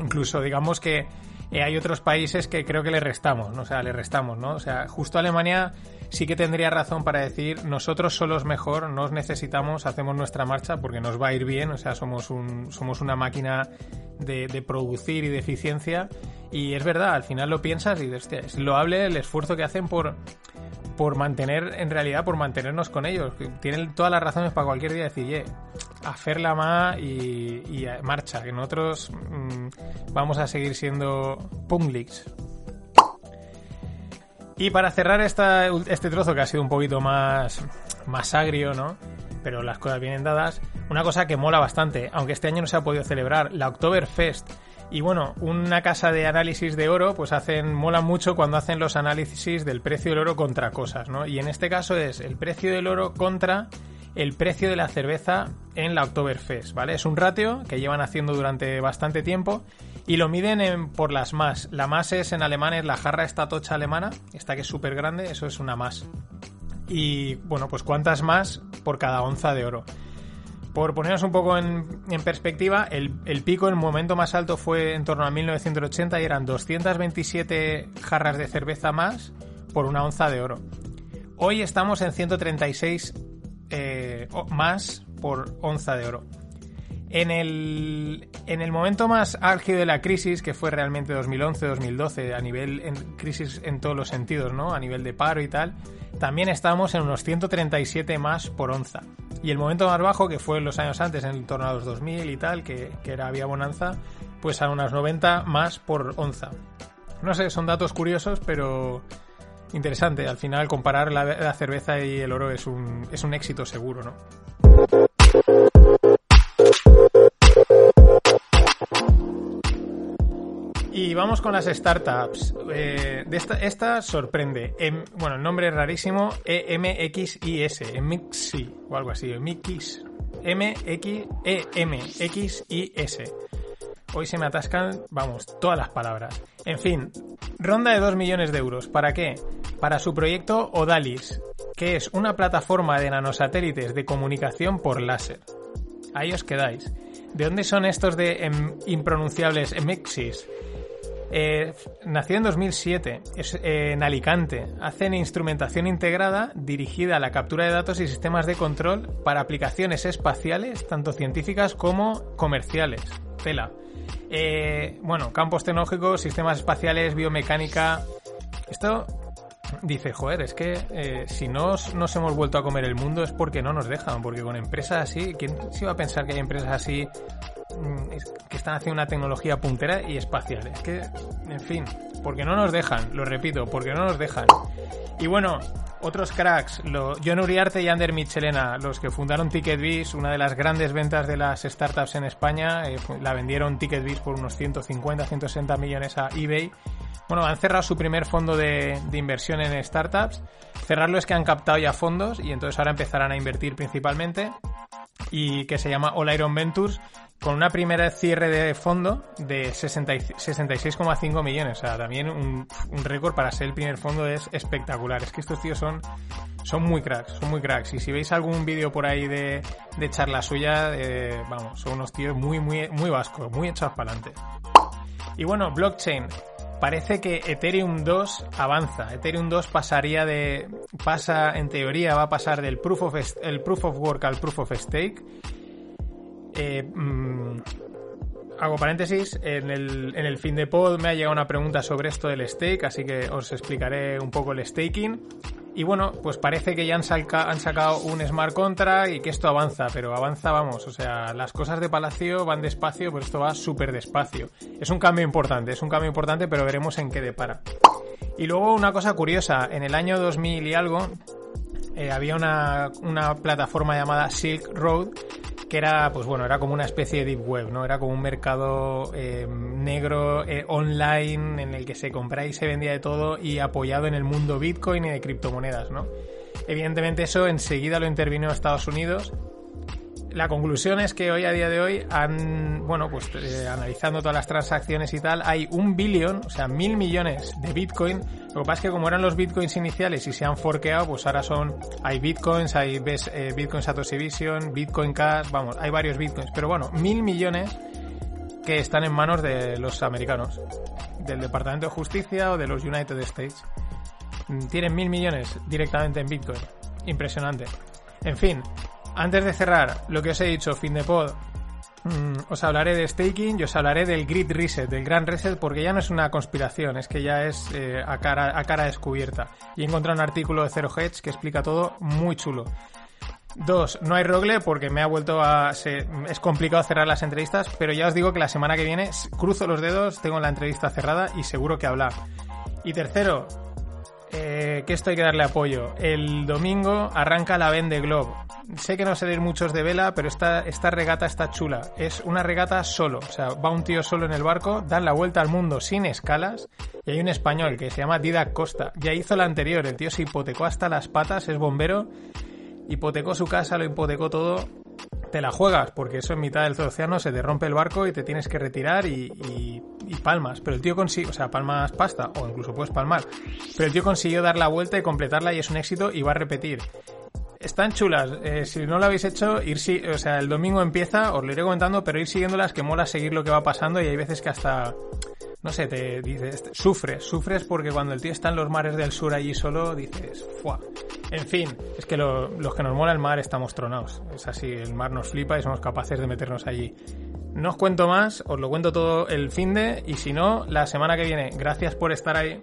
incluso, digamos que eh, hay otros países que creo que le restamos, ¿no? O sea, le restamos, ¿no? O sea, justo Alemania sí que tendría razón para decir, nosotros solos mejor, no os necesitamos, hacemos nuestra marcha porque nos va a ir bien, o sea, somos, un, somos una máquina de, de producir y de eficiencia. Y es verdad, al final lo piensas y dices, hostia, es loable el esfuerzo que hacen por, por mantener, en realidad, por mantenernos con ellos. Tienen todas las razones para cualquier día decir, ye, hacerla más y, y a- marcha, que nosotros mm, vamos a seguir siendo punglix. Y para cerrar esta, este trozo que ha sido un poquito más, más agrio, ¿no? Pero las cosas vienen dadas. Una cosa que mola bastante, aunque este año no se ha podido celebrar, la Oktoberfest. Y bueno, una casa de análisis de oro, pues hacen, mola mucho cuando hacen los análisis del precio del oro contra cosas, ¿no? Y en este caso es el precio del oro contra el precio de la cerveza en la Oktoberfest, ¿vale? Es un ratio que llevan haciendo durante bastante tiempo y lo miden en- por las más. La más es en alemán es la jarra esta tocha alemana, esta que es súper grande, eso es una más. Y bueno, pues cuántas más por cada onza de oro. Por ponernos un poco en, perspectiva, el, el pico, el momento más alto fue en torno a 1980 y eran 227 jarras de cerveza más por una onza de oro. Hoy estamos en 136 eh, más por onza de oro. En el, en el momento más álgido de la crisis, que fue realmente 2011-2012, a nivel en crisis en todos los sentidos. A nivel de paro y tal, también estábamos en unos 137 más por onza. Y el momento más bajo, que fue los años antes, en torno a los 2000 y tal, que, que era había bonanza, pues a unas 90 más por onza. No sé, son datos curiosos, pero interesante. Al final, comparar la, la cerveza y el oro es un, es un éxito seguro, ¿no? Y vamos con las startups. Eh, esta, sorprende. Em- bueno, el nombre es rarísimo. E EMXIS. Emixi o algo así. Emix. MX, EMXIS. Hoy se me atascan, vamos, todas las palabras. En fin, ronda de 2 millones de euros. ¿Para qué? Para su proyecto Odalis, que es una plataforma de nanosatélites de comunicación por láser. Ahí os quedáis. ¿De dónde son estos de em- impronunciables Emexis? Eh, nació en 2007, es, eh, en Alicante. Hacen instrumentación integrada dirigida a la captura de datos y sistemas de control para aplicaciones espaciales, tanto científicas como comerciales. Tela. Eh, bueno, campos tecnológicos, sistemas espaciales, biomecánica. Esto dice, joder, es que eh, si no os- nos hemos vuelto a comer el mundo es porque no nos dejan, porque con empresas así, ¿quién se iba a pensar que hay empresas así mm, que están haciendo una tecnología puntera y espacial? Es que, en fin, porque no nos dejan, lo repito, porque no nos dejan. Y bueno, otros cracks, lo, John Uriarte y Ander Michelena, los que fundaron TicketBiz, una de las grandes ventas de las startups en España, eh, la vendieron TicketBiz por unos 150, 160 millones a eBay. Bueno, han cerrado su primer fondo de, de inversión en startups. Cerrarlo es que han captado ya fondos y entonces ahora empezarán a invertir principalmente. y que se llama All Iron Ventures con una primera cierre de fondo de 66,5 millones. O sea, también un, récord para ser el primer fondo es espectacular. Es que estos tíos son, son muy cracks, son muy cracks. Y si veis algún vídeo por ahí de, de charla suya, eh, vamos, son unos tíos muy, muy, muy vascos, muy echados para adelante. Y bueno, blockchain. Parece que Ethereum 2 avanza. Ethereum 2 pasaría de. pasa, en teoría, va a pasar del proof of, el proof of work al proof of stake eh, mm, hago paréntesis, en el, en el fin de pod me ha llegado una pregunta sobre esto del stake, así que os explicaré un poco el staking. Y bueno, pues parece que ya han, han sacado un smart contract y que esto avanza, pero avanza, vamos, o sea, las cosas de Palacio van despacio, pero esto va súper despacio. Es un cambio importante, es un cambio importante, pero veremos en qué depara. Y luego una cosa curiosa, en el año 2000 y algo, eh, había una, una plataforma llamada Silk Road que era, pues bueno, era como una especie de deep web, ¿no? Era como un mercado eh, negro eh, online en el que se compraba y se vendía de todo y apoyado en el mundo Bitcoin y de criptomonedas, ¿no? Evidentemente eso enseguida lo intervino Estados Unidos la conclusión es que hoy a día de hoy han, bueno, pues eh, analizando todas las transacciones y tal, hay un billón, o sea, mil millones de Bitcoin. Lo que pasa es que como eran los Bitcoins iniciales y se han forqueado, pues ahora son, hay Bitcoins, hay ves, eh, Bitcoin Satoshi Vision, Bitcoin Cash, vamos, hay varios Bitcoins. Pero bueno, mil millones que están en manos de los americanos, del Departamento de Justicia o de los United States. Tienen mil millones directamente en Bitcoin. Impresionante. En fin, antes de cerrar, lo que os he dicho, fin de pod, mm, os hablaré de staking y os hablaré del grid reset, del gran reset, porque ya no es una conspiración, es que ya es eh, a, cara, a cara descubierta. Y he encontrado un artículo de Zero Hedge que explica todo muy chulo. Dos, no hay rogle porque me ha vuelto a... es complicado cerrar las entrevistas, pero ya os digo que la semana que viene cruzo los dedos, tengo la entrevista cerrada y seguro que hablar. Y tercero, eh, que esto hay que darle apoyo. El domingo arranca la Vende Globe. Sé que no se ir muchos de vela, pero esta, esta regata está chula. Es una regata solo, o sea, va un tío solo en el barco, dan la vuelta al mundo sin escalas, y hay un español que se llama Didac Costa. Ya hizo la anterior, el tío se hipotecó hasta las patas, es bombero, hipotecó su casa, lo hipotecó todo, te la juegas, porque eso en mitad del océano se te rompe el barco y te tienes que retirar y, palmas. Pero el tío consiguió, o sea, palmas pasta, o incluso puedes palmar. Pero el tío consiguió dar la vuelta y completarla y es un éxito y va a repetir. Están chulas, eh, si no lo habéis hecho, ir si, o sea, el domingo empieza, os lo iré comentando, pero ir siguiéndolas que mola seguir lo que va pasando y hay veces que hasta no sé, te dices, sufres, sufres porque cuando el tío está en los mares del sur allí solo, dices, ¡fua! En fin, es que los que nos mola el mar estamos tronados. Es así, el mar nos flipa y somos capaces de meternos allí. No os cuento más, os lo cuento todo el fin de, y si no, la semana que viene. Gracias por estar ahí.